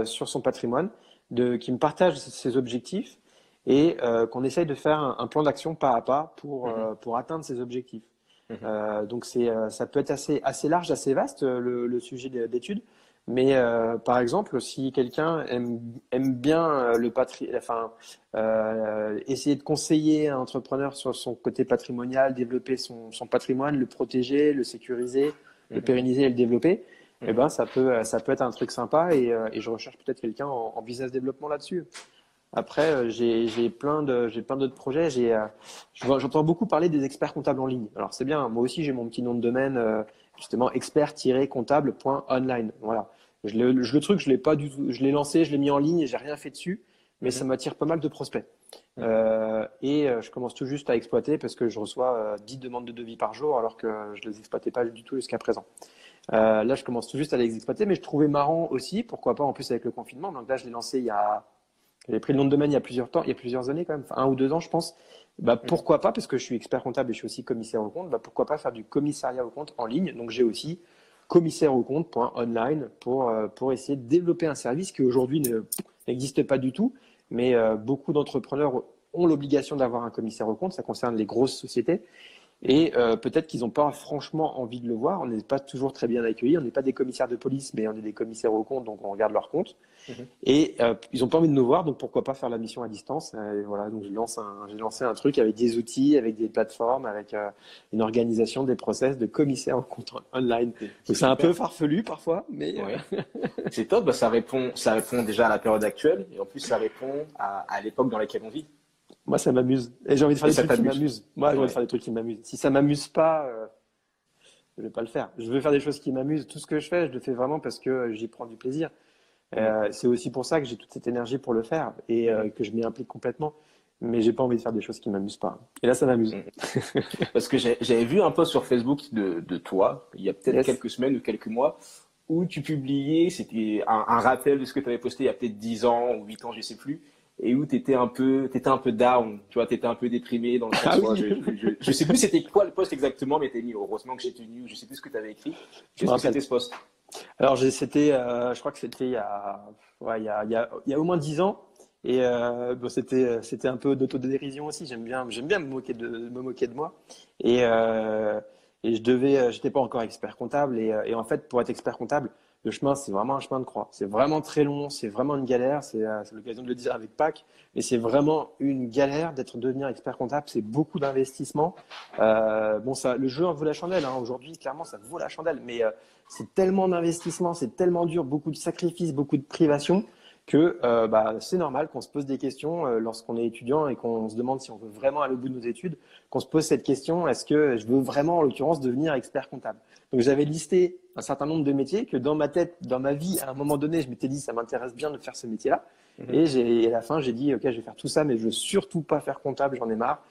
sur son patrimoine, de qui me partage ses objectifs et qu'on essaye de faire un, un plan d'action pas à pas pour mmh. pour atteindre ses objectifs. Euh, donc c'est, euh, ça peut être assez, assez large, assez vaste le, le sujet d'études. Mais euh, par exemple, si quelqu'un aime, aime bien euh, le patri, enfin, euh, essayer de conseiller un entrepreneur sur son côté patrimonial, développer son, son patrimoine, le protéger, le sécuriser, mmh. le pérenniser et le développer, eh ben, ça peut, ça peut être un truc sympa et, et je recherche peut-être quelqu'un en, en, business développement là-dessus. Après, j'ai plein de, j'ai plein d'autres projets. J'ai, j'entends beaucoup parler des experts comptables en ligne. Alors c'est bien. Moi aussi, j'ai mon petit nom de domaine, justement expert-comptable.online. Voilà. Je le, le, truc, je l'ai pas du tout, je l'ai lancé, je l'ai mis en ligne et j'ai rien fait dessus, mais mhm. ça m'attire pas mal de prospects. Mhm. Euh, et euh, je commence tout juste à exploiter parce que je reçois euh, 10 demandes de devis par jour alors que je les exploitais pas du tout jusqu'à présent. Euh, là, je commence tout juste à les exploiter, mais je trouvais marrant aussi, pourquoi pas en plus avec le confinement. Donc là, je l'ai lancé il y a, j'ai pris le nom de domaine il y a plusieurs temps, il y a plusieurs années quand même, un ou deux ans, je pense. Bah, mhm. pourquoi pas, parce que je suis expert comptable et je suis aussi commissaire au compte, bah, pourquoi pas faire du commissariat au compte en ligne. Donc j'ai aussi commissaire au compte.online pour, euh, pour essayer de développer un service qui aujourd'hui n'existe pas du tout, mais euh, beaucoup d'entrepreneurs ont l'obligation d'avoir un commissaire au compte, ça concerne les grosses sociétés. Et euh, peut-être qu'ils n'ont pas franchement envie de le voir. On n'est pas toujours très bien accueillis. On n'est pas des commissaires de police, mais on est des commissaires au compte, donc on regarde leur compte. Mhm. Et euh, ils n'ont pas envie de nous voir, donc pourquoi pas faire la mission à distance? Et Voilà, donc j'ai lancé, un, lancé un truc avec des outils, avec des plateformes, avec euh, une organisation des process de commissaire au compte online. C'est un peu farfelu parfois, mais c'est top. Bah, ça répond, ça répond déjà à la période actuelle, et en plus ça répond à, à l'époque dans laquelle on vit. Moi, ça m'amuse. Et j'ai envie de faire des trucs qui m'amusent. Moi, j'ai envie de faire des trucs qui m'amusent. Si ça m'amuse pas, euh, je vais pas le faire. Je veux faire des choses qui m'amusent. Tout ce que je fais, je le fais vraiment parce que j'y prends du plaisir. Euh, c'est aussi pour ça que j'ai toute cette énergie pour le faire et euh, que je m'y implique complètement. Mais j'ai pas envie de faire des choses qui m'amusent pas. Et là, ça m'amuse. parce que j'avais vu un post sur Facebook de, de toi, il y a peut-être quelques semaines ou quelques mois, où tu publiais, c'était un, un, rappel de ce que tu avais posté il y a peut-être 10 ans ou 8 ans, je sais plus et où tu étais un peu étais un peu down, tu vois, tu étais un peu déprimé dans le sens ah je, je, je, sais plus c'était quoi le poste exactement mais t'es mis heureusement que j'ai tenu, je sais plus ce que tu avais écrit. Qu'est-ce que c'était ce poste. Alors c'était euh, je crois que c'était il y a ouais, il y a, il y a il y a au moins dix ans. Et euh, bon, c'était c'était un peu d'autodérision aussi, j'aime bien j'aime bien me moquer de me moquer de moi. Et euh, et je devais j'étais pas encore expert comptable. Et, et en fait pour être expert comptable le chemin, c'est vraiment un chemin de croix. C'est vraiment très long, c'est vraiment une galère. C'est euh, l'occasion de le dire avec Pâques, mais c'est vraiment une galère d'être devenir expert comptable. C'est beaucoup d'investissement. Euh, bon, ça, le jeu en vaut la chandelle. Hein. Aujourd'hui, clairement, ça vaut la chandelle, mais euh, c'est tellement d'investissement, c'est tellement dur, beaucoup de sacrifices, beaucoup de privations que euh, bah, c'est normal qu'on se pose des questions euh, lorsqu'on est étudiant et qu'on se demande si on veut vraiment aller au bout de nos études, qu'on se pose cette question est-ce que je veux vraiment, en l'occurrence, devenir expert comptable? Donc j'avais listé un certain nombre de métiers que dans ma tête, dans ma vie, à un moment donné, je m'étais dit ça m'intéresse bien de faire ce métier-là. Mhm. Et, à la fin, j'ai dit ok, je vais faire tout ça, mais je veux surtout pas faire comptable, j'en ai marre.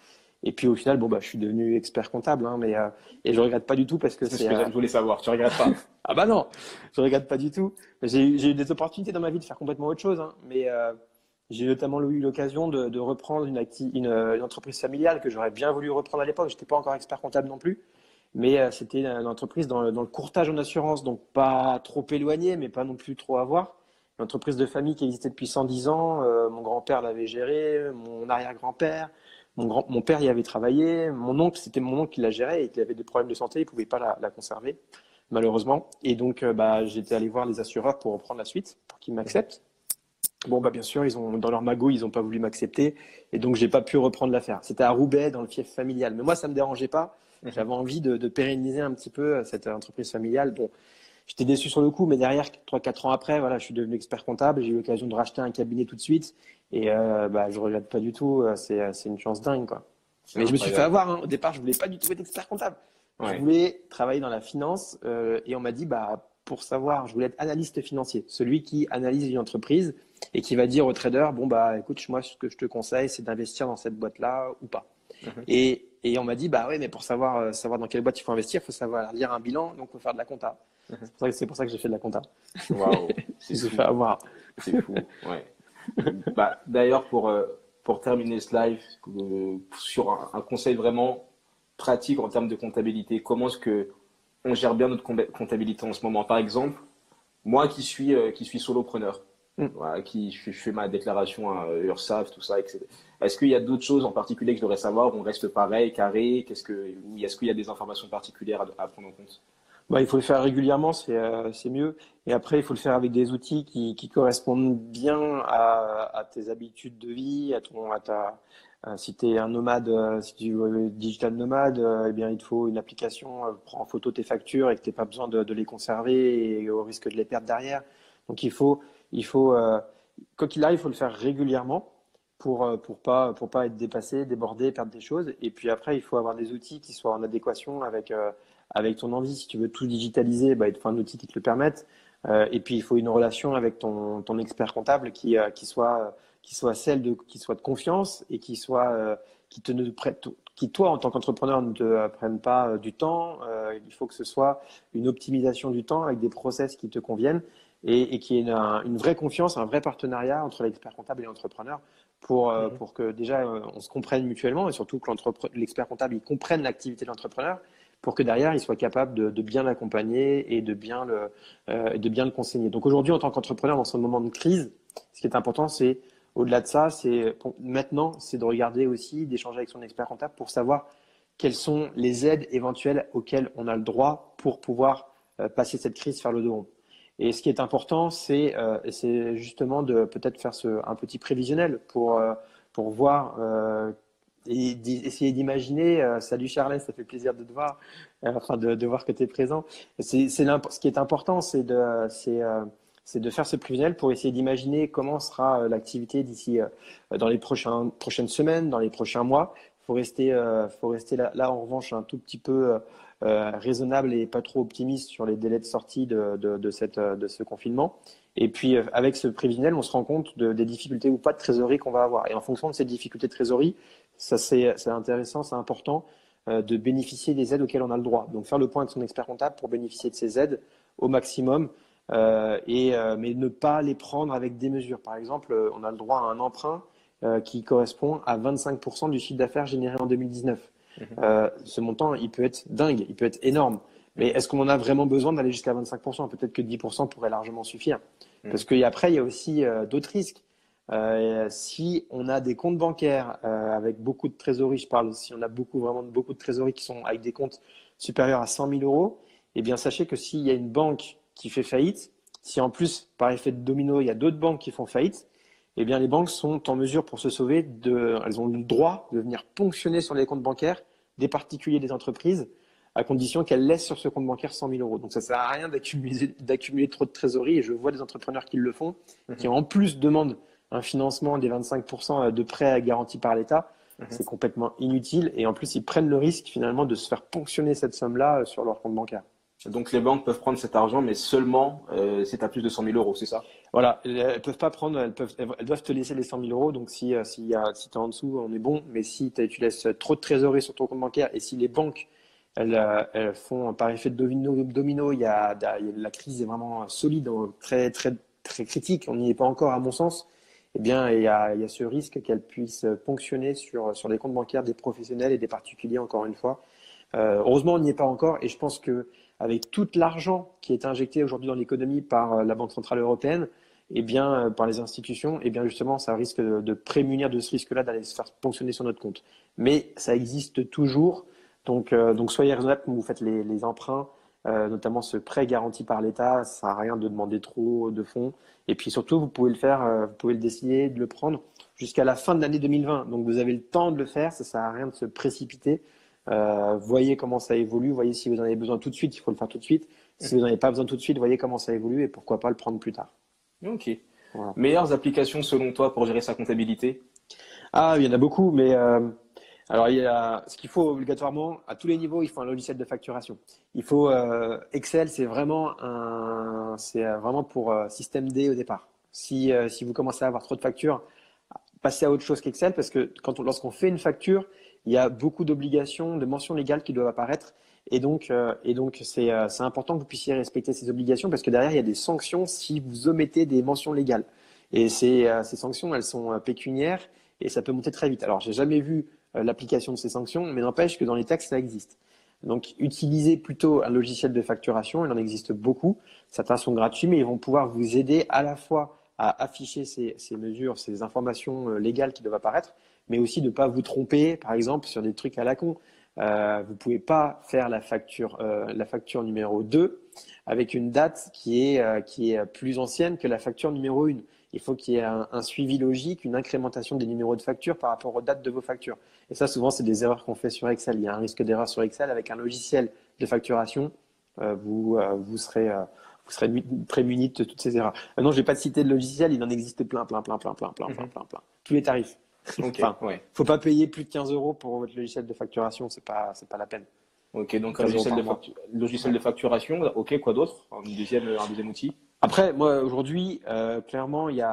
Et puis au final, bon bah, je suis devenu expert comptable, hein, mais euh, et je regrette pas du tout parce que c'est. ce que je voulais savoir. Tu regrettes pas? Ah bah non, je regrette pas du tout. J'ai eu des opportunités dans ma vie de faire complètement autre chose, hein, mais euh, j'ai notamment eu l'occasion de, de, reprendre une, une, une, entreprise familiale que j'aurais bien voulu reprendre à l'époque. J'étais pas encore expert comptable non plus, mais euh, c'était une entreprise dans, dans, le courtage en assurance, donc pas trop éloigné, mais pas non plus trop à voir. Une entreprise de famille qui existait depuis 110 ans. Euh, mon grand-père l'avait gérée, mon arrière-grand-père. Mon, grand, mon père y avait travaillé. Mon oncle, c'était mon oncle qui la gérait et qui avait des problèmes de santé. Il pouvait pas la, la conserver, malheureusement. Et donc, euh, bah, j'étais allé voir les assureurs pour reprendre la suite, pour qu'ils m'acceptent. Bon, bah, bien sûr, ils ont, dans leur magot, ils n'ont pas voulu m'accepter. Et donc, j'ai pas pu reprendre l'affaire. C'était à Roubaix, dans le fief familial. Mais moi, ça me dérangeait pas. Mhm. J'avais envie de, de, pérenniser un petit peu euh, cette entreprise familiale. Bon, j'étais déçu sur le coup, mais derrière, 3-4 ans après, voilà, je suis devenu expert comptable. J'ai eu l'occasion de racheter un cabinet tout de suite. Et euh, bah, je regrette pas du tout. Euh, c'est, euh, une chance dingue, quoi. Mais je me suis fait avoir. Hein. Au départ, je voulais pas du tout être expert comptable. Je voulais travailler dans la finance euh, et on m'a dit, bah, pour savoir, je voulais être analyste financier, celui qui analyse une entreprise et qui va dire au trader, bon bah, écoute, moi, ce que je te conseille, c'est d'investir dans cette boîte-là ou pas. Mhm. Et, et on m'a dit, bah ouais, mais pour savoir, savoir dans quelle boîte il faut investir, il faut savoir lire un bilan, donc il faut faire de la compta. Mhm. C'est pour ça que j'ai fait de la compta. Waouh, c'est fait avoir. C'est fou, ouais bah, D'ailleurs, pour, euh, pour terminer ce live, euh, sur un, conseil vraiment pratique en termes de comptabilité, comment est-ce que on gère bien notre comptabilité en ce moment? Par exemple, moi qui suis, euh, qui suis solopreneur, mm. voilà, qui je, fais ma déclaration à URSAF, tout ça, etc. Est-ce qu'il y a d'autres choses en particulier que je devrais savoir On reste pareil, carré Qu'est-ce que, Est-ce qu'il y a des informations particulières à, à prendre en compte? Bah, il faut le faire régulièrement, c'est euh, mieux. Et après, il faut le faire avec des outils qui, qui correspondent bien à, à, tes habitudes de vie, à ton, à ta, euh, si tu es un nomade, euh, si tu es digital nomade, euh, eh bien, il te faut une application, prends en photo tes factures et que tu n'aies pas besoin de, de, les conserver et au risque de les perdre derrière. Donc, il faut, il faut quoi qu'il arrive, il faut le faire régulièrement pour pour pas pour pas être dépassé, débordé, perdre des choses. Et puis après, il faut avoir des outils qui soient en adéquation avec avec ton envie. Si tu veux tout digitaliser, bah, il faut un outil qui te le permette. Euh, et puis il faut une relation avec ton, ton expert comptable qui, euh, qui soit qui soit celle de qui soit de confiance et qui soit euh, qui te ne prête qui toi en tant qu'entrepreneur ne te prenne pas du temps. il faut que ce soit une optimisation du temps avec des process qui te conviennent et, et qui ait une, une, vraie confiance, un vrai partenariat entre l'expert comptable et l'entrepreneur pour, mm-hmm. pour que déjà on se comprenne mutuellement et surtout que l'expert comptable il comprenne l'activité de l'entrepreneur pour que derrière, il soit capable de, bien l'accompagner et de bien le, euh, de bien le conseiller. Donc aujourd'hui, en tant qu'entrepreneur, dans ce moment de crise, ce qui est important, c'est au-delà de ça, c'est maintenant, c'est de regarder aussi, d'échanger avec son expert comptable pour savoir quelles sont les aides éventuelles auxquelles on a le droit pour pouvoir euh, passer cette crise, faire le dos rond. Et ce qui est important, c'est euh, justement de peut-être faire un petit prévisionnel pour, euh, pour voir euh, et essayer d'imaginer. Salut Charles, ça fait plaisir de te voir, enfin de, voir que tu es présent. C'est, ce qui est important, c'est de, de faire ce prévisionnel pour essayer d'imaginer comment sera l'activité d'ici dans les prochains, prochaines semaines, dans les prochains mois. Il faut rester, faut rester là, en revanche un tout petit peu raisonnable et pas trop optimiste sur les délais de sortie de, de, cette, de ce confinement. Et puis, avec ce prévisionnel, on se rend compte de, des difficultés ou pas de trésorerie qu'on va avoir. Et en fonction de ces difficultés de trésorerie, ça c'est intéressant, c'est important euh, de bénéficier des aides auxquelles on a le droit. Donc faire le point avec son expert comptable pour bénéficier de ces aides au maximum, euh, et, euh, mais ne pas les prendre avec des mesures. Par exemple, on a le droit à un emprunt qui correspond à 25% du chiffre d'affaires généré en 2019. Mhm. ce montant, il peut être dingue, il peut être énorme. Mais est-ce qu'on en a vraiment besoin d'aller jusqu'à 25% Peut-être que 10% pourrait largement suffire. Mhm. Parce qu'après, il y a aussi d'autres risques. Euh, si on a des comptes bancaires euh, avec beaucoup de trésorerie, je parle si on a beaucoup vraiment beaucoup de trésorerie qui sont avec des comptes supérieurs à 100 000 euros, eh bien sachez que s'il y a une banque qui fait faillite, si en plus par effet de domino il y a d'autres banques qui font faillite, eh bien les banques sont en mesure pour se sauver de, elles ont le droit de venir ponctionner sur les comptes bancaires des particuliers, des entreprises, à condition qu'elles laissent sur ce compte bancaire 100 000 euros. Donc ça sert à rien d'accumuler trop de trésorerie et je vois des entrepreneurs qui le font, qui mhm. en plus demandent un financement des 25% euh, de prêts garantis par l'État, mhm. c'est complètement inutile. Et en plus, ils prennent le risque finalement de se faire ponctionner cette somme-là euh, sur leur compte bancaire. Donc les banques peuvent prendre cet argent, mais seulement euh, c'est à plus de 100 000 euros, c'est ça? Voilà, elles peuvent pas prendre, elles, peuvent, elles doivent te laisser les 100 000 euros. Donc si, si, y a, si tu es en dessous, on est bon. Mais si tu laisses trop de trésorerie sur ton compte bancaire et si les banques, elles, elles font par effet de domino, domino il, y a, la crise est vraiment solide, très, très, très critique. On n'y est pas encore à mon sens eh bien, il y a, il y a ce risque qu'elle puisse ponctionner sur, sur les comptes bancaires des professionnels et des particuliers, encore une fois. Euh, heureusement, on n'y est pas encore, et je pense que avec tout l'argent qui est injecté aujourd'hui dans l'économie par euh, la Banque centrale européenne, eh bien, euh, par les institutions, eh bien, justement, ça risque de, prémunir de ce risque-là d'aller se faire ponctionner sur notre compte. Mais ça existe toujours, donc, euh, soyez raisonnable quand vous faites les, emprunts. Notamment ce prêt garanti par l'État, ça sert à rien de demander trop de fonds. Et puis surtout, vous pouvez le faire, vous pouvez le décider de le prendre jusqu'à la fin de l'année 2020. Donc vous avez le temps de le faire, ça sert à rien de se précipiter. Euh, voyez comment ça évolue, voyez si vous en avez besoin tout de suite, il faut le faire tout de suite. Si vous n'en avez pas besoin tout de suite, voyez comment ça évolue et pourquoi pas le prendre plus tard. Ok. Meilleures applications selon toi pour gérer sa comptabilité? Ah, il y en a beaucoup, mais alors, il y a, ce qu'il faut obligatoirement, à tous les niveaux, il faut un logiciel de facturation. Il faut euh, Excel, c'est vraiment un, c'est vraiment pour euh, système D au départ. Si, euh, si vous commencez à avoir trop de factures, passez à autre chose qu'Excel parce que quand on, lorsqu'on fait une facture, il y a beaucoup d'obligations, de mentions légales qui doivent apparaître. Et donc, et donc c'est, c'est important que vous puissiez respecter ces obligations parce que derrière, il y a des sanctions si vous omettez des mentions légales. Et ces, ces sanctions, elles sont pécuniaires et ça peut monter très vite. Alors, j'ai jamais vu euh, l'application de ces sanctions, mais n'empêche que dans les textes, ça existe. Donc, utilisez plutôt un logiciel de facturation, il en existe beaucoup. Certains sont gratuits, mais ils vont pouvoir vous aider à la fois à afficher ces, ces mesures, ces informations euh, légales qui doivent apparaître, mais aussi de ne pas vous tromper, par exemple, sur des trucs à la con. euh, vous ne pouvez pas faire la facture, la facture numéro 2 avec une date qui est, qui est plus ancienne que la facture numéro 1. Il faut qu'il y ait un, suivi logique, une incrémentation des numéros de facture par rapport aux dates de vos factures. Et ça, souvent, c'est des erreurs qu'on fait sur Excel. Il y a un risque d'erreur sur Excel avec un logiciel de facturation. vous, vous serez vous serez prémuni de toutes ces erreurs. Euh, non, je vais pas citer de logiciel, il en existe plein, plein, plein, plein, plein, plein, plein, mhm. plein, plein. Tous les tarifs. Okay, ouais. faut pas payer plus de 15 euros pour votre logiciel de facturation, c'est pas, c'est pas la peine. Ok, donc un logiciel de, logiciel de, facturation, ok, quoi d'autre? Un deuxième, un deuxième outil? Après, moi, aujourd'hui, euh, clairement, il y a,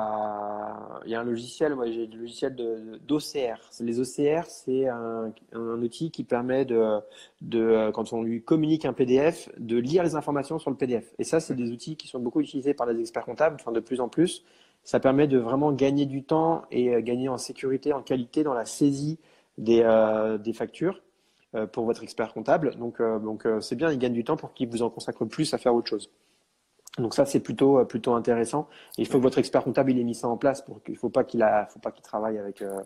un logiciel, moi, j'ai le logiciel d'OCR. Les OCR, c'est un, outil qui permet de, de, quand on lui communique un PDF, de lire les informations sur le PDF. Et ça, c'est des outils qui sont beaucoup utilisés par les experts comptables, enfin, de plus en plus. Ça permet de vraiment gagner du temps et euh, gagner en sécurité, en qualité dans la saisie des, euh, des factures pour votre expert comptable. Donc, donc c'est bien, il gagne du temps pour qu'il vous en consacre plus à faire autre chose. Donc ça, c'est plutôt, euh, plutôt intéressant. il faut que votre expert comptable il ait mis ça en place. Pour qu'il faut pas qu'il a, travaille avec, euh,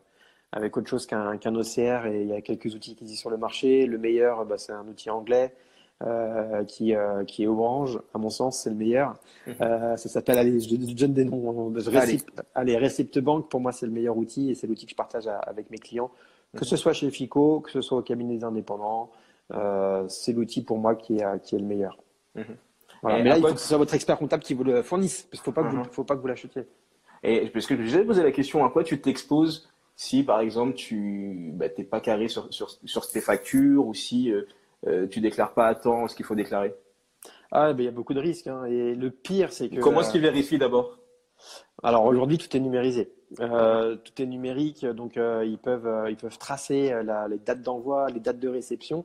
avec autre chose qu'un qu'un OCR. Et il y a quelques outils qui existent sur le marché. Le meilleur, bah, c'est un outil anglais euh, qui, qui est Orange. À mon sens, c'est le meilleur. Mhm. ça s'appelle, allez, je, donne des noms. allez. Recept Bank, pour moi, c'est le meilleur outil et c'est l'outil que je partage avec mes clients. Que mhm. ce soit chez FICO, que ce soit au cabinet des indépendants, c'est l'outil pour moi qui est, qui est le meilleur. Mhm mais là, il faut que ce soit votre expert comptable qui vous le fournisse, parce qu'il ne faut, pas que vous, faut pas que vous l'achetiez. Et parce que je vais poser la question, à quoi tu t'exposes si, par exemple, tu n'es bah, pas carré sur, sur, sur, tes factures ou si euh, euh, tu déclares pas à temps ce qu'il faut déclarer Ah, ben, il y a beaucoup de risques. Hein. Et le pire, c'est que. Comment est-ce qu'ils vérifient d'abord? Alors aujourd'hui, tout est numérisé. Euh, tout est numérique, donc ils, peuvent, ils peuvent tracer les dates d'envoi, les dates de réception.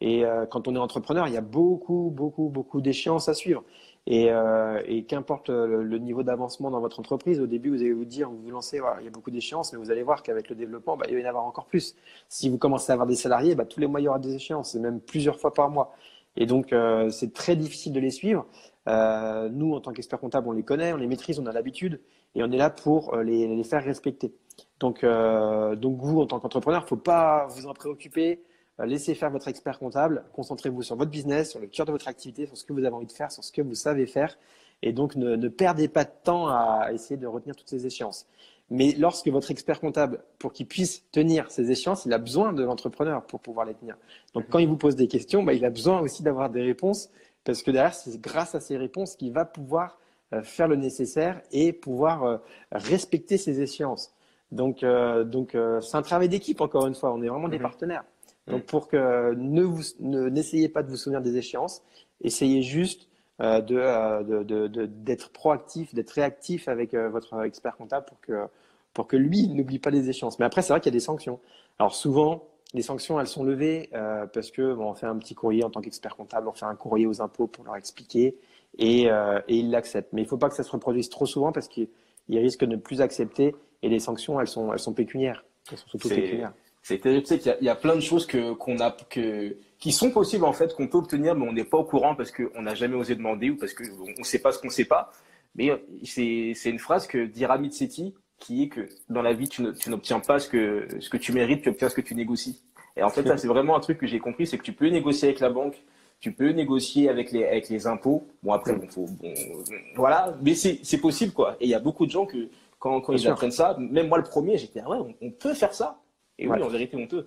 Et euh, quand on est entrepreneur, il y a beaucoup, beaucoup, beaucoup d'échéances à suivre. Et, euh, et qu'importe le, niveau d'avancement dans votre entreprise, au début, vous allez vous dire, vous vous lancez, il y a beaucoup d'échéances, mais vous allez voir qu'avec le développement, bah, il va y en avoir encore plus. Si vous commencez à avoir des salariés, bah, tous les mois, il y aura des échéances, et même plusieurs fois par mois. Et donc, euh, c'est très difficile de les suivre. Euh, nous, en tant qu'experts comptables, on les connaît, on les maîtrise, on a l'habitude, et on est là pour les, les faire respecter. Donc, donc vous, en tant qu'entrepreneur, il ne faut pas vous en préoccuper. Euh, laissez faire votre expert comptable, concentrez-vous sur votre business, sur le cœur de votre activité, sur ce que vous avez envie de faire, sur ce que vous savez faire. Et donc, ne, perdez pas de temps à essayer de retenir toutes ces échéances. Mais lorsque votre expert comptable, pour qu'il puisse tenir ces échéances, il a besoin de l'entrepreneur pour pouvoir les tenir. Donc, quand il vous pose des questions, bah, il a besoin aussi d'avoir des réponses, parce que derrière, c'est grâce à ces réponses qu'il va pouvoir euh, faire le nécessaire et pouvoir euh, respecter ces échéances. Donc, donc c'est un travail d'équipe, encore une fois. On est vraiment des mhm. partenaires. Donc pour que ne vous n'essayez pas de vous souvenir des échéances, essayez juste euh, euh, de, de, d'être proactif, d'être réactif avec euh, votre expert comptable pour que pour que lui n'oublie pas les échéances. Mais après c'est vrai qu'il y a des sanctions. Alors souvent les sanctions elles sont levées parce que bon, on fait un petit courrier en tant qu'expert comptable, on fait un courrier aux impôts pour leur expliquer et, et ils l'acceptent. Mais il ne faut pas que ça se reproduise trop souvent parce qu'ils risquent de ne plus accepter et les sanctions elles sont elles sont pécuniaires. Elles sont surtout pécuniaires. C'est tu sais qu'il y, a plein de choses que qu'on a que qui sont possibles en fait qu'on peut obtenir, mais on n'est pas au courant parce qu'on n'a jamais osé demander ou parce qu'on ne sait pas ce qu'on ne sait pas. Mais c'est une phrase que dit Ramit Sethi qui est que dans la vie tu n'obtiens pas ce que ce que tu mérites, tu obtiens ce que tu négocies. Et en fait ça c'est vraiment un truc que j'ai compris, c'est que tu peux négocier avec la banque, tu peux négocier avec les avec les impôts. Bon après bon, faut bon, voilà, mais c'est possible quoi. Et il y a beaucoup de gens que quand, quand ils apprennent ça, même moi le premier, j'étais ah ouais, on peut faire ça. Et oui, en vérité, on peut.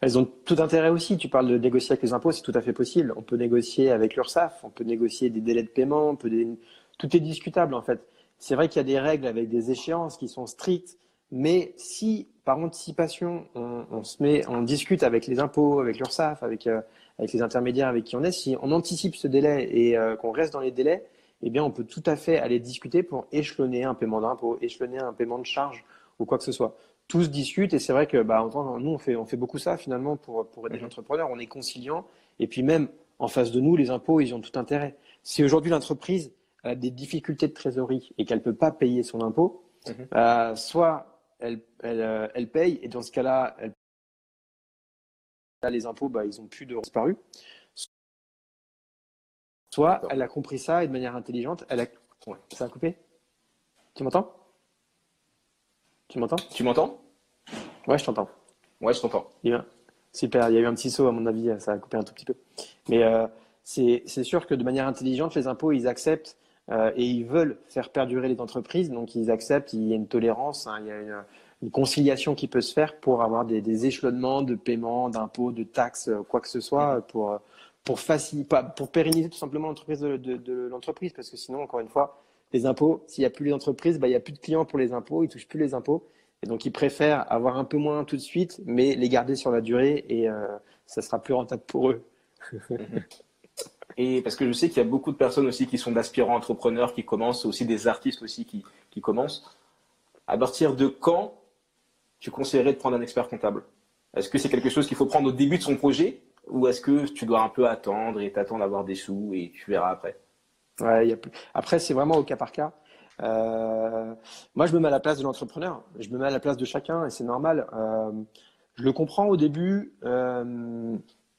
Elles ont tout intérêt aussi. Tu parles de négocier avec les impôts, c'est tout à fait possible. On peut négocier avec l'URSSAF, on peut négocier des délais de paiement, on peut tout est discutable en fait. C'est vrai qu'il y a des règles avec des échéances qui sont strictes, mais si par anticipation on, se met, on discute avec les impôts, avec l'URSSAF, avec, euh, avec les intermédiaires avec qui on est, si on anticipe ce délai et euh, qu'on reste dans les délais, eh bien on peut tout à fait aller discuter pour échelonner un paiement d'impôt, échelonner un paiement de charge ou quoi que ce soit tous discutent et c'est vrai que bah, nous on fait, on fait beaucoup ça finalement pour, pour aider les mhm. entrepreneurs, on est conciliant et puis même en face de nous les impôts ils ont tout intérêt. Si aujourd'hui l'entreprise a des difficultés de trésorerie et qu'elle ne peut pas payer son impôt, mhm. euh, soit elle, elle, euh, elle, paye et dans ce cas-là, elle... les impôts bah, ils ont plus de disparu. Soit elle a compris ça et de manière intelligente, elle a... Ça a coupé Tu m'entends? Tu m'entends? Tu m'entends? Ouais, je t'entends. Ouais, je t'entends. Bien. Super, il y a eu un petit saut à mon avis, ça a coupé un tout petit peu. Mais euh, c'est sûr que de manière intelligente, les impôts, ils acceptent euh, et ils veulent faire perdurer les entreprises, donc ils acceptent, il y a une tolérance, hein, il y a une, conciliation qui peut se faire pour avoir des, des échelonnements de paiement, d'impôts, de taxes, quoi que ce soit, pour, pour, faciliter, pour pérenniser tout simplement l'entreprise de, de l'entreprise, parce que sinon, encore une fois, les impôts, s'il n'y a plus les entreprises, bah, il n'y a plus de clients pour les impôts, ils ne touchent plus les impôts. Et donc, ils préfèrent avoir un peu moins tout de suite, mais les garder sur la durée et euh, ça sera plus rentable pour eux. et parce que je sais qu'il y a beaucoup de personnes aussi qui sont d'aspirants entrepreneurs qui commencent, aussi des artistes aussi qui, qui commencent. À partir de quand tu conseillerais de prendre un expert comptable? Est-ce que c'est quelque chose qu'il faut prendre au début de son projet? Ou est-ce que tu dois un peu attendre et t'attendre d'avoir des sous et tu verras après? Après, c'est vraiment au cas par cas. Euh, moi, je me mets à la place de l'entrepreneur. Je me mets à la place de chacun et c'est normal. Euh, je le comprends au début. Euh,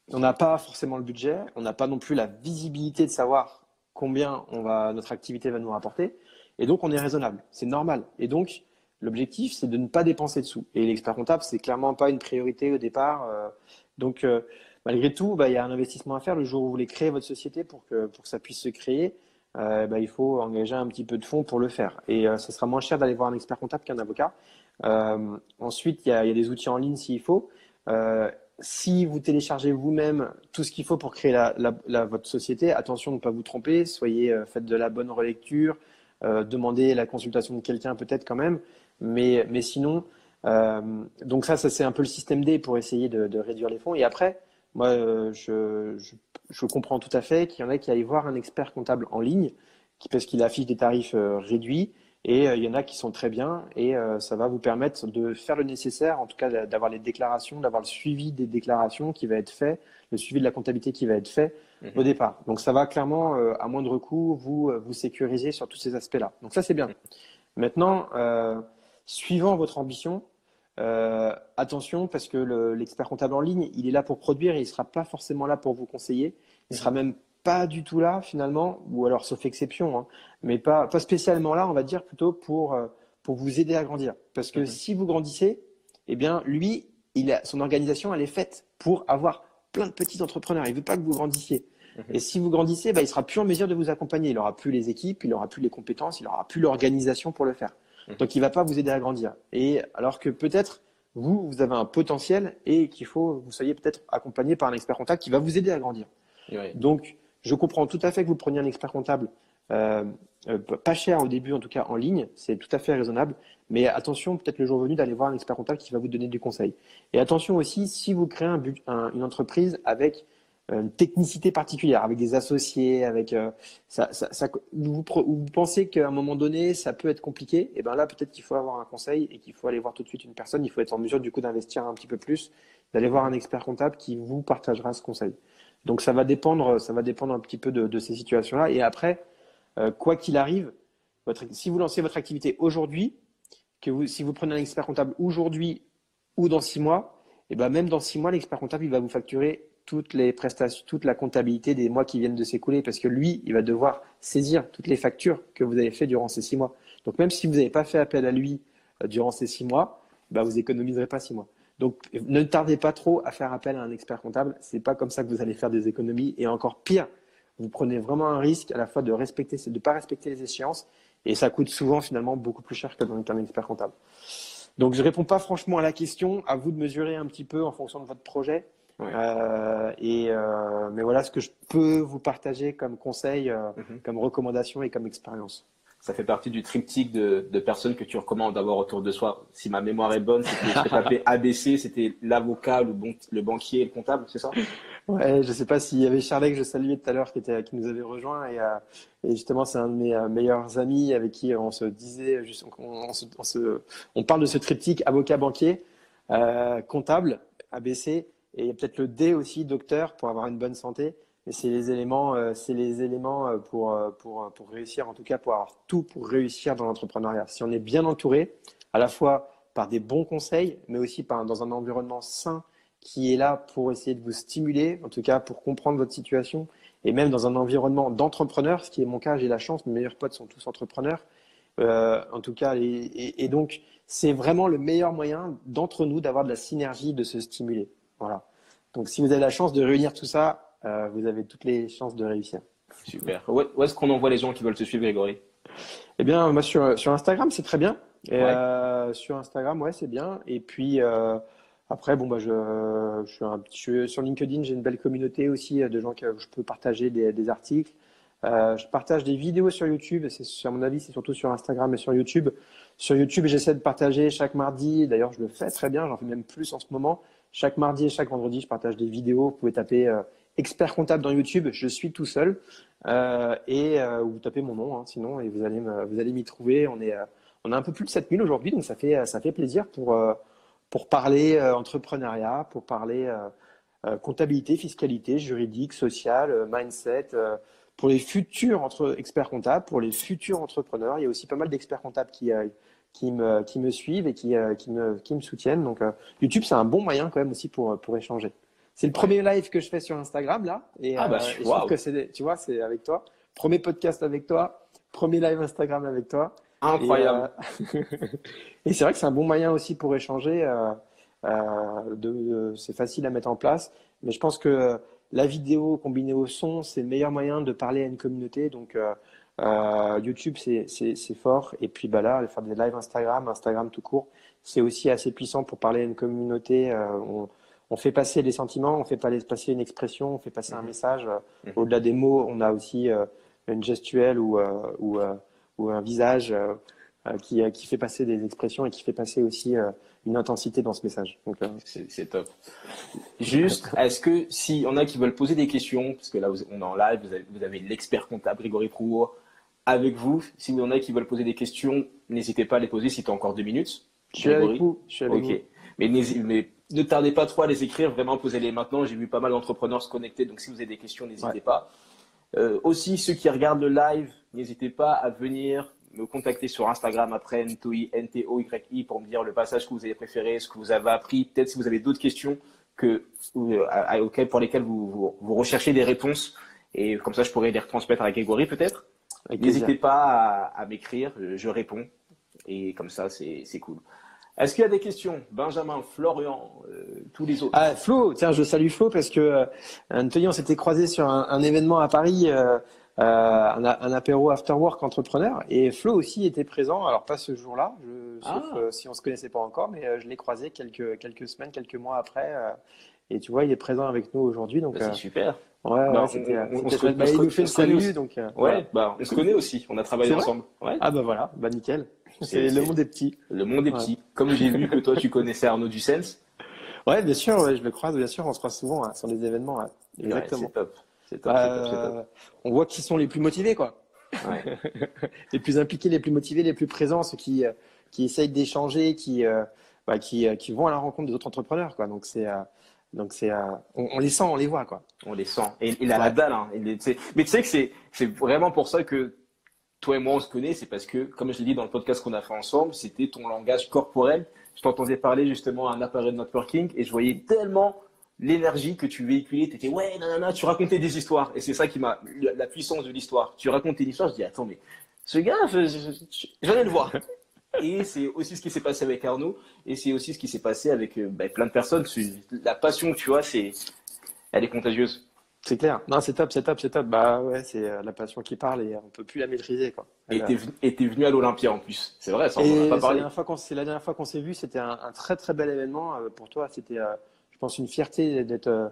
on n'a pas forcément le budget. On n'a pas non plus la visibilité de savoir combien notre activité va nous rapporter. Et donc, on est raisonnable. C'est normal. Et donc, l'objectif, c'est de ne pas dépenser de sous. Et l'expert comptable, c'est clairement pas une priorité au départ. donc, malgré tout, bah, il y a un investissement à faire le jour où vous voulez créer votre société pour que, pour que ça puisse se créer. Euh, bah, il faut engager un petit peu de fonds pour le faire. Et euh, ça sera moins cher d'aller voir un expert comptable qu'un avocat. Euh, ensuite, il y, a, des outils en ligne s'il faut. si vous téléchargez vous-même tout ce qu'il faut pour créer votre société, attention de ne pas vous tromper. Soyez, faites de la bonne relecture. demandez la consultation de quelqu'un peut-être quand même. Mais, mais sinon, donc ça, ça c'est un peu le système D pour essayer de, de réduire les fonds. Et après, moi, je, je, je comprends tout à fait qu'il y en a qui aillent voir un expert comptable en ligne qui, parce qu'il affiche des tarifs euh, réduits. Et euh, il y en a qui sont très bien et euh, ça va vous permettre de faire le nécessaire, en tout cas d'avoir les déclarations, d'avoir le suivi des déclarations qui va être fait, le suivi de la comptabilité qui va être fait mhm. au départ. Donc ça va clairement, à moindre coût, vous, vous sécuriser sur tous ces aspects-là. Donc ça, c'est bien. Maintenant, suivant votre ambition, euh, attention parce que l'expert comptable en ligne, il est là pour produire et il sera pas forcément là pour vous conseiller. Il sera même pas du tout là finalement, ou alors sauf exception, hein, mais pas, pas spécialement là, on va dire plutôt pour, euh, pour vous aider à grandir. Parce que mhm. si vous grandissez, eh bien lui, il a, son organisation, elle est faite pour avoir plein de petits entrepreneurs. Il veut pas que vous grandissiez. Mhm. Et si vous grandissez, bah, il sera plus en mesure de vous accompagner. Il aura plus les équipes, il aura plus les compétences, il aura plus l'organisation pour le faire. Donc, il ne va pas vous aider à grandir. Et alors que peut-être, vous, vous avez un potentiel et qu'il faut, vous soyez peut-être accompagné par un expert comptable qui va vous aider à grandir. Donc, je comprends tout à fait que vous preniez un expert comptable, euh, euh, pas cher au début, en tout cas en ligne, c'est tout à fait raisonnable. Mais attention, peut-être le jour venu d'aller voir un expert comptable qui va vous donner des conseils. Et attention aussi, si vous créez un, une entreprise avec une technicité particulière, avec des associés, avec euh, ça, ça, ça, vous, vous pensez qu'à un moment donné ça peut être compliqué, et eh ben là peut-être qu'il faut avoir un conseil et qu'il faut aller voir tout de suite une personne. Il faut être en mesure du coup d'investir un petit peu plus, d'aller voir un expert comptable qui vous partagera ce conseil. Donc ça va dépendre, ça va dépendre un petit peu de, de ces situations-là. Et après, euh, quoi qu'il arrive, votre, si vous lancez votre activité aujourd'hui, que vous, si vous prenez un expert comptable aujourd'hui ou dans six mois, et eh ben même dans six mois, l'expert comptable il va vous facturer toutes les prestations, toute la comptabilité des mois qui viennent de s'écouler, parce que lui, il va devoir saisir toutes les factures que vous avez fait durant ces six mois. Donc même si vous n'avez pas fait appel à lui euh, durant ces six mois, bah, vous économiserez pas six mois. Donc ne tardez pas trop à faire appel à un expert comptable. C'est pas comme ça que vous allez faire des économies. Et encore pire, vous prenez vraiment un risque à la fois de respecter, de pas respecter les échéances, et ça coûte souvent finalement beaucoup plus cher qu'un expert comptable. Donc je réponds pas franchement à la question. À vous de mesurer un petit peu en fonction de votre projet. Euh, et euh, mais voilà ce que je peux vous partager comme conseil, euh, mhm. comme recommandation et comme expérience. Ça fait partie du triptyque de, de, personnes que tu recommandes d'avoir autour de soi. Si ma mémoire est bonne, c'était tapé ABC, c'était l'avocat, le, bon, le banquier et le comptable, c'est ça? Ouais, je sais pas s'il y avait Charlet que je saluais tout à l'heure qui était qui nous avait rejoint et, et justement c'est un de mes meilleurs amis avec qui on se disait juste, on, se, on, se, on parle de ce triptyque avocat banquier comptable ABC et peut-être le D aussi, docteur, pour avoir une bonne santé. Et c'est les éléments, euh, c'est les éléments euh, pour, euh, pour, pour réussir, en tout cas pour avoir tout pour réussir dans l'entrepreneuriat. Si on est bien entouré, à la fois par des bons conseils, mais aussi par, dans un environnement sain qui est là pour essayer de vous stimuler, en tout cas pour comprendre votre situation, et même dans un environnement d'entrepreneur, ce qui est mon cas, j'ai la chance, mes meilleurs potes sont tous entrepreneurs, en tout cas, et donc c'est vraiment le meilleur moyen d'entre nous d'avoir de la synergie, de se stimuler. Voilà. Donc, si vous avez la chance de réunir tout ça, vous avez toutes les chances de réussir. Super. Où est-ce qu'on envoie les gens qui veulent te suivre, Grégory? Eh bien, moi, sur, sur Instagram, c'est très bien. Et, sur Instagram, ouais, c'est bien. Et puis, après, bon, bah, je, je, suis un, je sur LinkedIn, j'ai une belle communauté aussi de gens que je peux partager des, des articles. Euh, je partage des vidéos sur YouTube, c'est à mon avis, c'est surtout sur Instagram et sur YouTube. Sur YouTube, j'essaie de partager chaque mardi. D'ailleurs, je le fais très bien, j'en fais même plus en ce moment. Chaque mardi et chaque vendredi, je partage des vidéos. Vous pouvez taper euh, expert comptable dans YouTube. Je suis tout seul euh, et euh, vous tapez mon nom, hein, sinon et vous allez vous allez m'y trouver. On est on a un peu plus de 7000 aujourd'hui, donc ça fait ça fait plaisir pour pour parler entrepreneuriat, pour parler comptabilité, fiscalité, juridique, social, mindset pour les futurs entre experts comptables, pour les futurs entrepreneurs. Il y a aussi pas mal d'experts comptables qui, euh, qui, me, qui me suivent et qui, euh, qui, me, qui me soutiennent. Donc, euh, YouTube, c'est un bon moyen quand même aussi pour, pour échanger. C'est le premier live que je fais sur Instagram là. Et, ah bah, je trouve que c'est, tu vois, c'est avec toi. Premier podcast avec toi. Premier live Instagram avec toi. Incroyable. Et, c'est vrai que c'est un bon moyen aussi pour échanger. de, c'est facile à mettre en place. Mais je pense que la vidéo combinée au son, c'est le meilleur moyen de parler à une communauté. Donc, euh, euh, YouTube, c'est fort. Et puis bah là, faire des lives Instagram, Instagram tout court, c'est aussi assez puissant pour parler à une communauté. Euh, on, fait passer des sentiments, on fait passer une expression, on fait passer un mhm. message. Mhm. Au-delà des mots, on a aussi une gestuelle ou, ou, ou un visage qui, qui fait passer des expressions et qui fait passer aussi une intensité dans ce message. Euh, c'est top. Juste, est-ce que si on a qui veulent poser des questions, parce que là on est en live, vous avez, l'expert comptable Grégory Prouot avec vous. Si vous en a qui veulent poser des questions, n'hésitez pas à les poser si tu as encore deux minutes. Je suis avec vous. Je suis avec vous. Mais, mais, ne tardez pas trop à les écrire, vraiment posez-les maintenant. J'ai vu pas mal d'entrepreneurs se connecter, donc si vous avez des questions, n'hésitez pas. Euh, aussi, ceux qui regardent le live, n'hésitez pas à venir me contacter sur Instagram après N-T-O-Y-I pour me dire le passage que vous avez préféré, ce que vous avez appris. Peut-être si vous avez d'autres questions que, euh, pour lesquelles vous, vous, recherchez des réponses. Et comme ça, je pourrais les retransmettre à Grégory peut-être. N'hésitez pas à, m'écrire, je, réponds. Et comme ça, c'est cool. Est-ce qu'il y a des questions? Benjamin, Florian, euh, tous les autres ah, Flo, tiens, je salue Flo parce que euh, Anthony, on s'était croisé sur un, événement à Paris euh, un, un, apéro after work entrepreneur. Et Flo aussi était présent. Alors pas ce jour-là, sauf ah. euh, si on se connaissait pas encore, mais euh, je l'ai croisé quelques quelques semaines, quelques mois après. et tu vois, il est présent avec nous aujourd'hui. Donc bah, c'est super. Ouais, bah, c'était. On, se, bah, il nous fait le salut, donc. ouais, bah on se connaît aussi. On a travaillé ensemble. Ouais. Ah bah voilà, bah nickel. C'est le monde est petit. Le monde est petit. Comme j'ai vu que toi tu connaissais Arnaud Dussens. Ouais, bien sûr, ouais, je le croise, bien sûr, on se croise souvent hein, sur les événements. Exactement. c'est top. Euh, on voit qui sont les plus motivés, quoi. les plus impliqués, les plus motivés, les plus présents, ceux qui, euh, qui essayent d'échanger, qui, euh, bah, qui, qui, vont à la rencontre des autres entrepreneurs, quoi. Donc c'est donc c'est, on, les sent, on les voit, quoi. On les sent. Et il a la dalle. Hein. mais tu sais que c'est, c'est vraiment pour ça que toi et moi on se connaît, c'est parce que, comme je l'ai dit dans le podcast qu'on a fait ensemble, c'était ton langage corporel. Je t'entendais parler justement à un appareil de networking et je voyais tellement l'énergie que tu véhiculais, tu étais ouais, nanana, tu racontais des histoires. Et c'est ça qui m'a, la puissance de l'histoire. Tu racontais une histoire, je dis, attends, mais ce gars, j'allais le voir. Et c'est aussi ce qui s'est passé avec Arnaud, et c'est aussi ce qui s'est passé avec euh, bah, plein de personnes. La passion, tu vois, c'est, elle est contagieuse. C'est clair. Non, c'est top, c'est top, c'est top. Bah ouais, c'est euh, la passion qui parle et on peut plus la maîtriser, quoi. Et t'es venu à l'Olympia en plus. C'est vrai, ça, on en a pas parlé. C'est la dernière fois qu'on s'est vu, c'était un, très très bel événement euh, pour toi. C'était je pense, une fierté d'être, euh,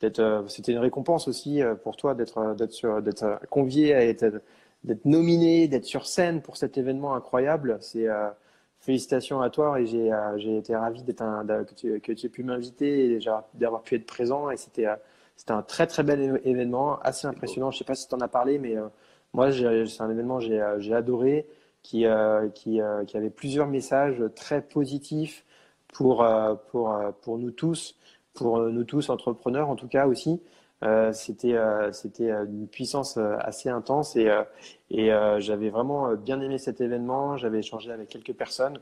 d'être, euh, c'était une récompense aussi euh, pour toi d'être, d'être d'être convié à être, d'être nominé, d'être sur scène pour cet événement incroyable. C'est félicitations à toi et j'ai, j'ai été ravi d'être un, que tu, que tu aies pu m'inviter et d'avoir pu être présent et c'était, c'était un très très bel événement, assez impressionnant. Je sais pas si tu en as parlé, mais moi c'est un événement j'ai, j'ai adoré qui, qui, qui avait plusieurs messages très positifs pour, pour, pour nous tous pour euh, nous tous entrepreneurs en tout cas aussi. Euh, c'était euh, c'était une puissance assez intense et et j'avais vraiment bien aimé cet événement. J'avais échangé avec quelques personnes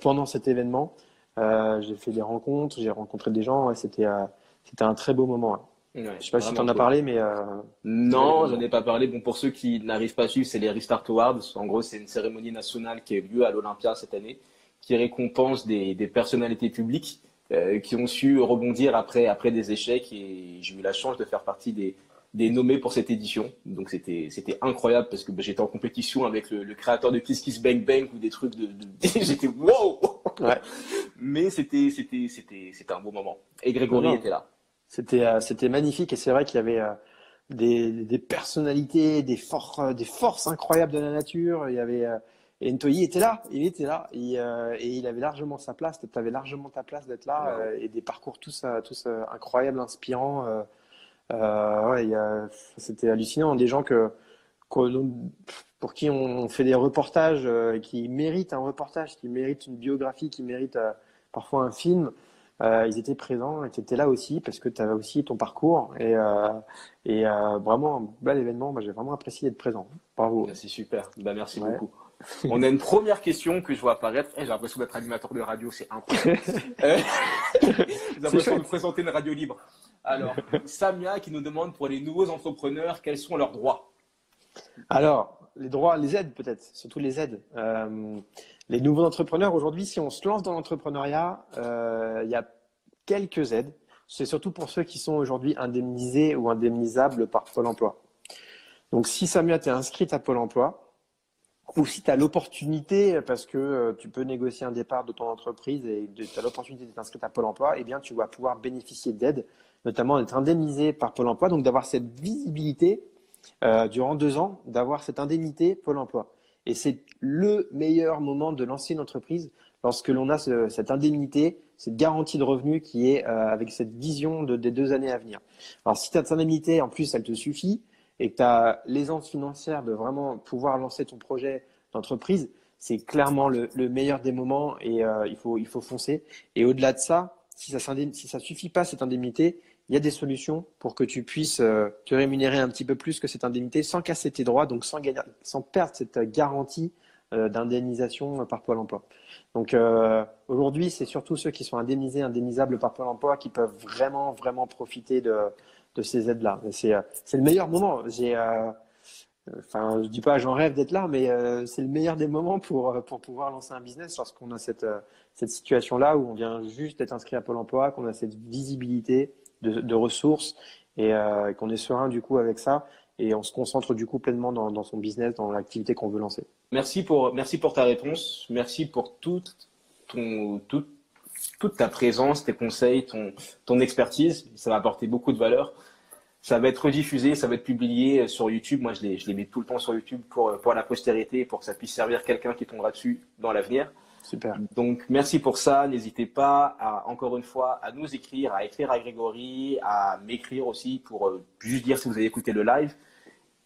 pendant cet événement. j'ai fait des rencontres, j'ai rencontré des gens. c'était c'était un très beau moment. Ouais, je sais pas si tu en as parlé, mais non, j'en ai pas parlé. Bon, pour ceux qui n'arrivent pas à suivre, c'est les Restart Awards. En gros, c'est une cérémonie nationale qui a eu lieu à l'Olympia cette année, qui récompense des, des personnalités publiques qui ont su rebondir après, après des échecs. Et j'ai eu la chance de faire partie des, des nommés pour cette édition. Donc c'était c'était incroyable parce que bah, j'étais en compétition avec le, créateur de Kiss Kiss Bang Bang ou des trucs de, j'étais wow. Ouais. Mais c'était c'était c'était c'était un beau moment. Et Grégory était là. C'était euh, c'était magnifique et c'est vrai qu'il y avait euh, des, des personnalités, des forces des forces incroyables de la nature. Il y avait euh, et Ntoyi était là, il était là et, et il avait largement sa place. Tu avais largement ta place d'être là et des parcours tous tous incroyables, inspirants. Euh, ouais, c'était hallucinant. Des gens que, pour qui on fait des reportages, euh, qui méritent un reportage, qui méritent une biographie, qui méritent euh, parfois un film. ils étaient présents et tu étais là aussi parce que tu avais aussi ton parcours et, et vraiment un bel événement. J'ai vraiment apprécié d'être présent. Bravo. C'est super. Bah, merci beaucoup. On a une première question que je vois apparaître. Eh, j'ai l'impression d'être animateur de radio, c'est incroyable. j'ai l'impression de présenter une radio libre. Alors, Samia qui nous demande pour les nouveaux entrepreneurs, quels sont leurs droits? Alors, les droits, les aides peut-être, surtout les aides. Euh, les nouveaux entrepreneurs, aujourd'hui, si on se lance dans l'entrepreneuriat, euh, il y a quelques aides. C'est surtout pour ceux qui sont aujourd'hui indemnisés ou indemnisables par Pôle emploi. Donc, si Samia, tu es inscrite à Pôle emploi, ou si tu as l'opportunité, parce que euh, tu peux négocier un départ de ton entreprise et tu as l'opportunité d'être inscrite à Pôle emploi, eh bien, tu vas pouvoir bénéficier d'aides notamment d'être indemnisé par Pôle emploi, donc d'avoir cette visibilité euh, durant deux ans, d'avoir cette indemnité Pôle emploi. Et c'est le meilleur moment de lancer une entreprise lorsque l'on a cette indemnité, cette garantie de revenus qui est euh, avec cette vision de, des deux années à venir. Alors si tu as cette indemnité, en plus, elle te suffit et que tu as l'aisance financière de vraiment pouvoir lancer ton projet d'entreprise, c'est clairement le, meilleur des moments et euh, il, faut, il faut foncer. Et au-delà de ça, si ça ne si ça suffit pas cette indemnité, il y a des solutions pour que tu puisses euh, te rémunérer un petit peu plus que cette indemnité sans casser tes droits, donc sans, sans perdre cette garantie euh, d'indemnisation par Pôle emploi. Donc aujourd'hui, c'est surtout ceux qui sont indemnisés, indemnisables par Pôle emploi qui peuvent vraiment, vraiment profiter de, de ces aides-là. C'est le meilleur moment. J'ai Enfin, je dis pas, j'en rêve d'être là, mais c'est le meilleur des moments pour pour pouvoir lancer un business lorsqu'on a cette cette situation-là où on vient juste d'être inscrit à Pôle Emploi, qu'on a cette visibilité, de, ressources euh, et qu'on est serein du coup avec ça et on se concentre du coup pleinement dans, son business, dans l'activité qu'on veut lancer. Merci pour, merci pour ta réponse, merci pour toute, ton, toute, toute ta présence, tes conseils, ton, ton expertise. Ça va apporter beaucoup de valeur. Ça va être rediffusé, ça va être publié sur YouTube. Moi, je les, je les mets tout le temps sur YouTube pour, pour la postérité, pour que ça puisse servir quelqu'un qui tombera dessus dans l'avenir. Super. Donc, merci pour ça. N'hésitez pas, à, encore une fois, à nous écrire, à écrire à Grégory, à m'écrire aussi pour euh, juste dire si vous avez écouté le live.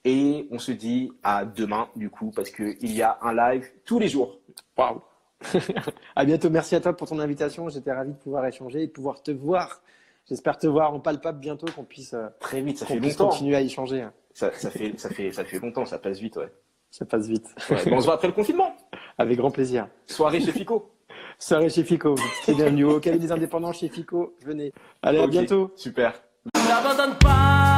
Et on se dit à demain, du coup, parce qu'il y a un live tous les jours. Waouh! à bientôt. Merci à toi pour ton invitation. J'étais ravi de pouvoir échanger et de pouvoir te voir. J'espère te voir en palpable bientôt, qu'on puisse euh, très vite. Ça fait longtemps. continuer à échanger. Ça, ça, fait, ça fait, ça fait longtemps. Ça passe vite, ouais. Ça passe vite. on se voit après le confinement. Avec grand plaisir. Soirée chez Fico. Soirée chez Fico. C'est bienvenue au Cahier des indépendants chez Fico. Venez. Allez, à bientôt. Super. N'abandonne pas.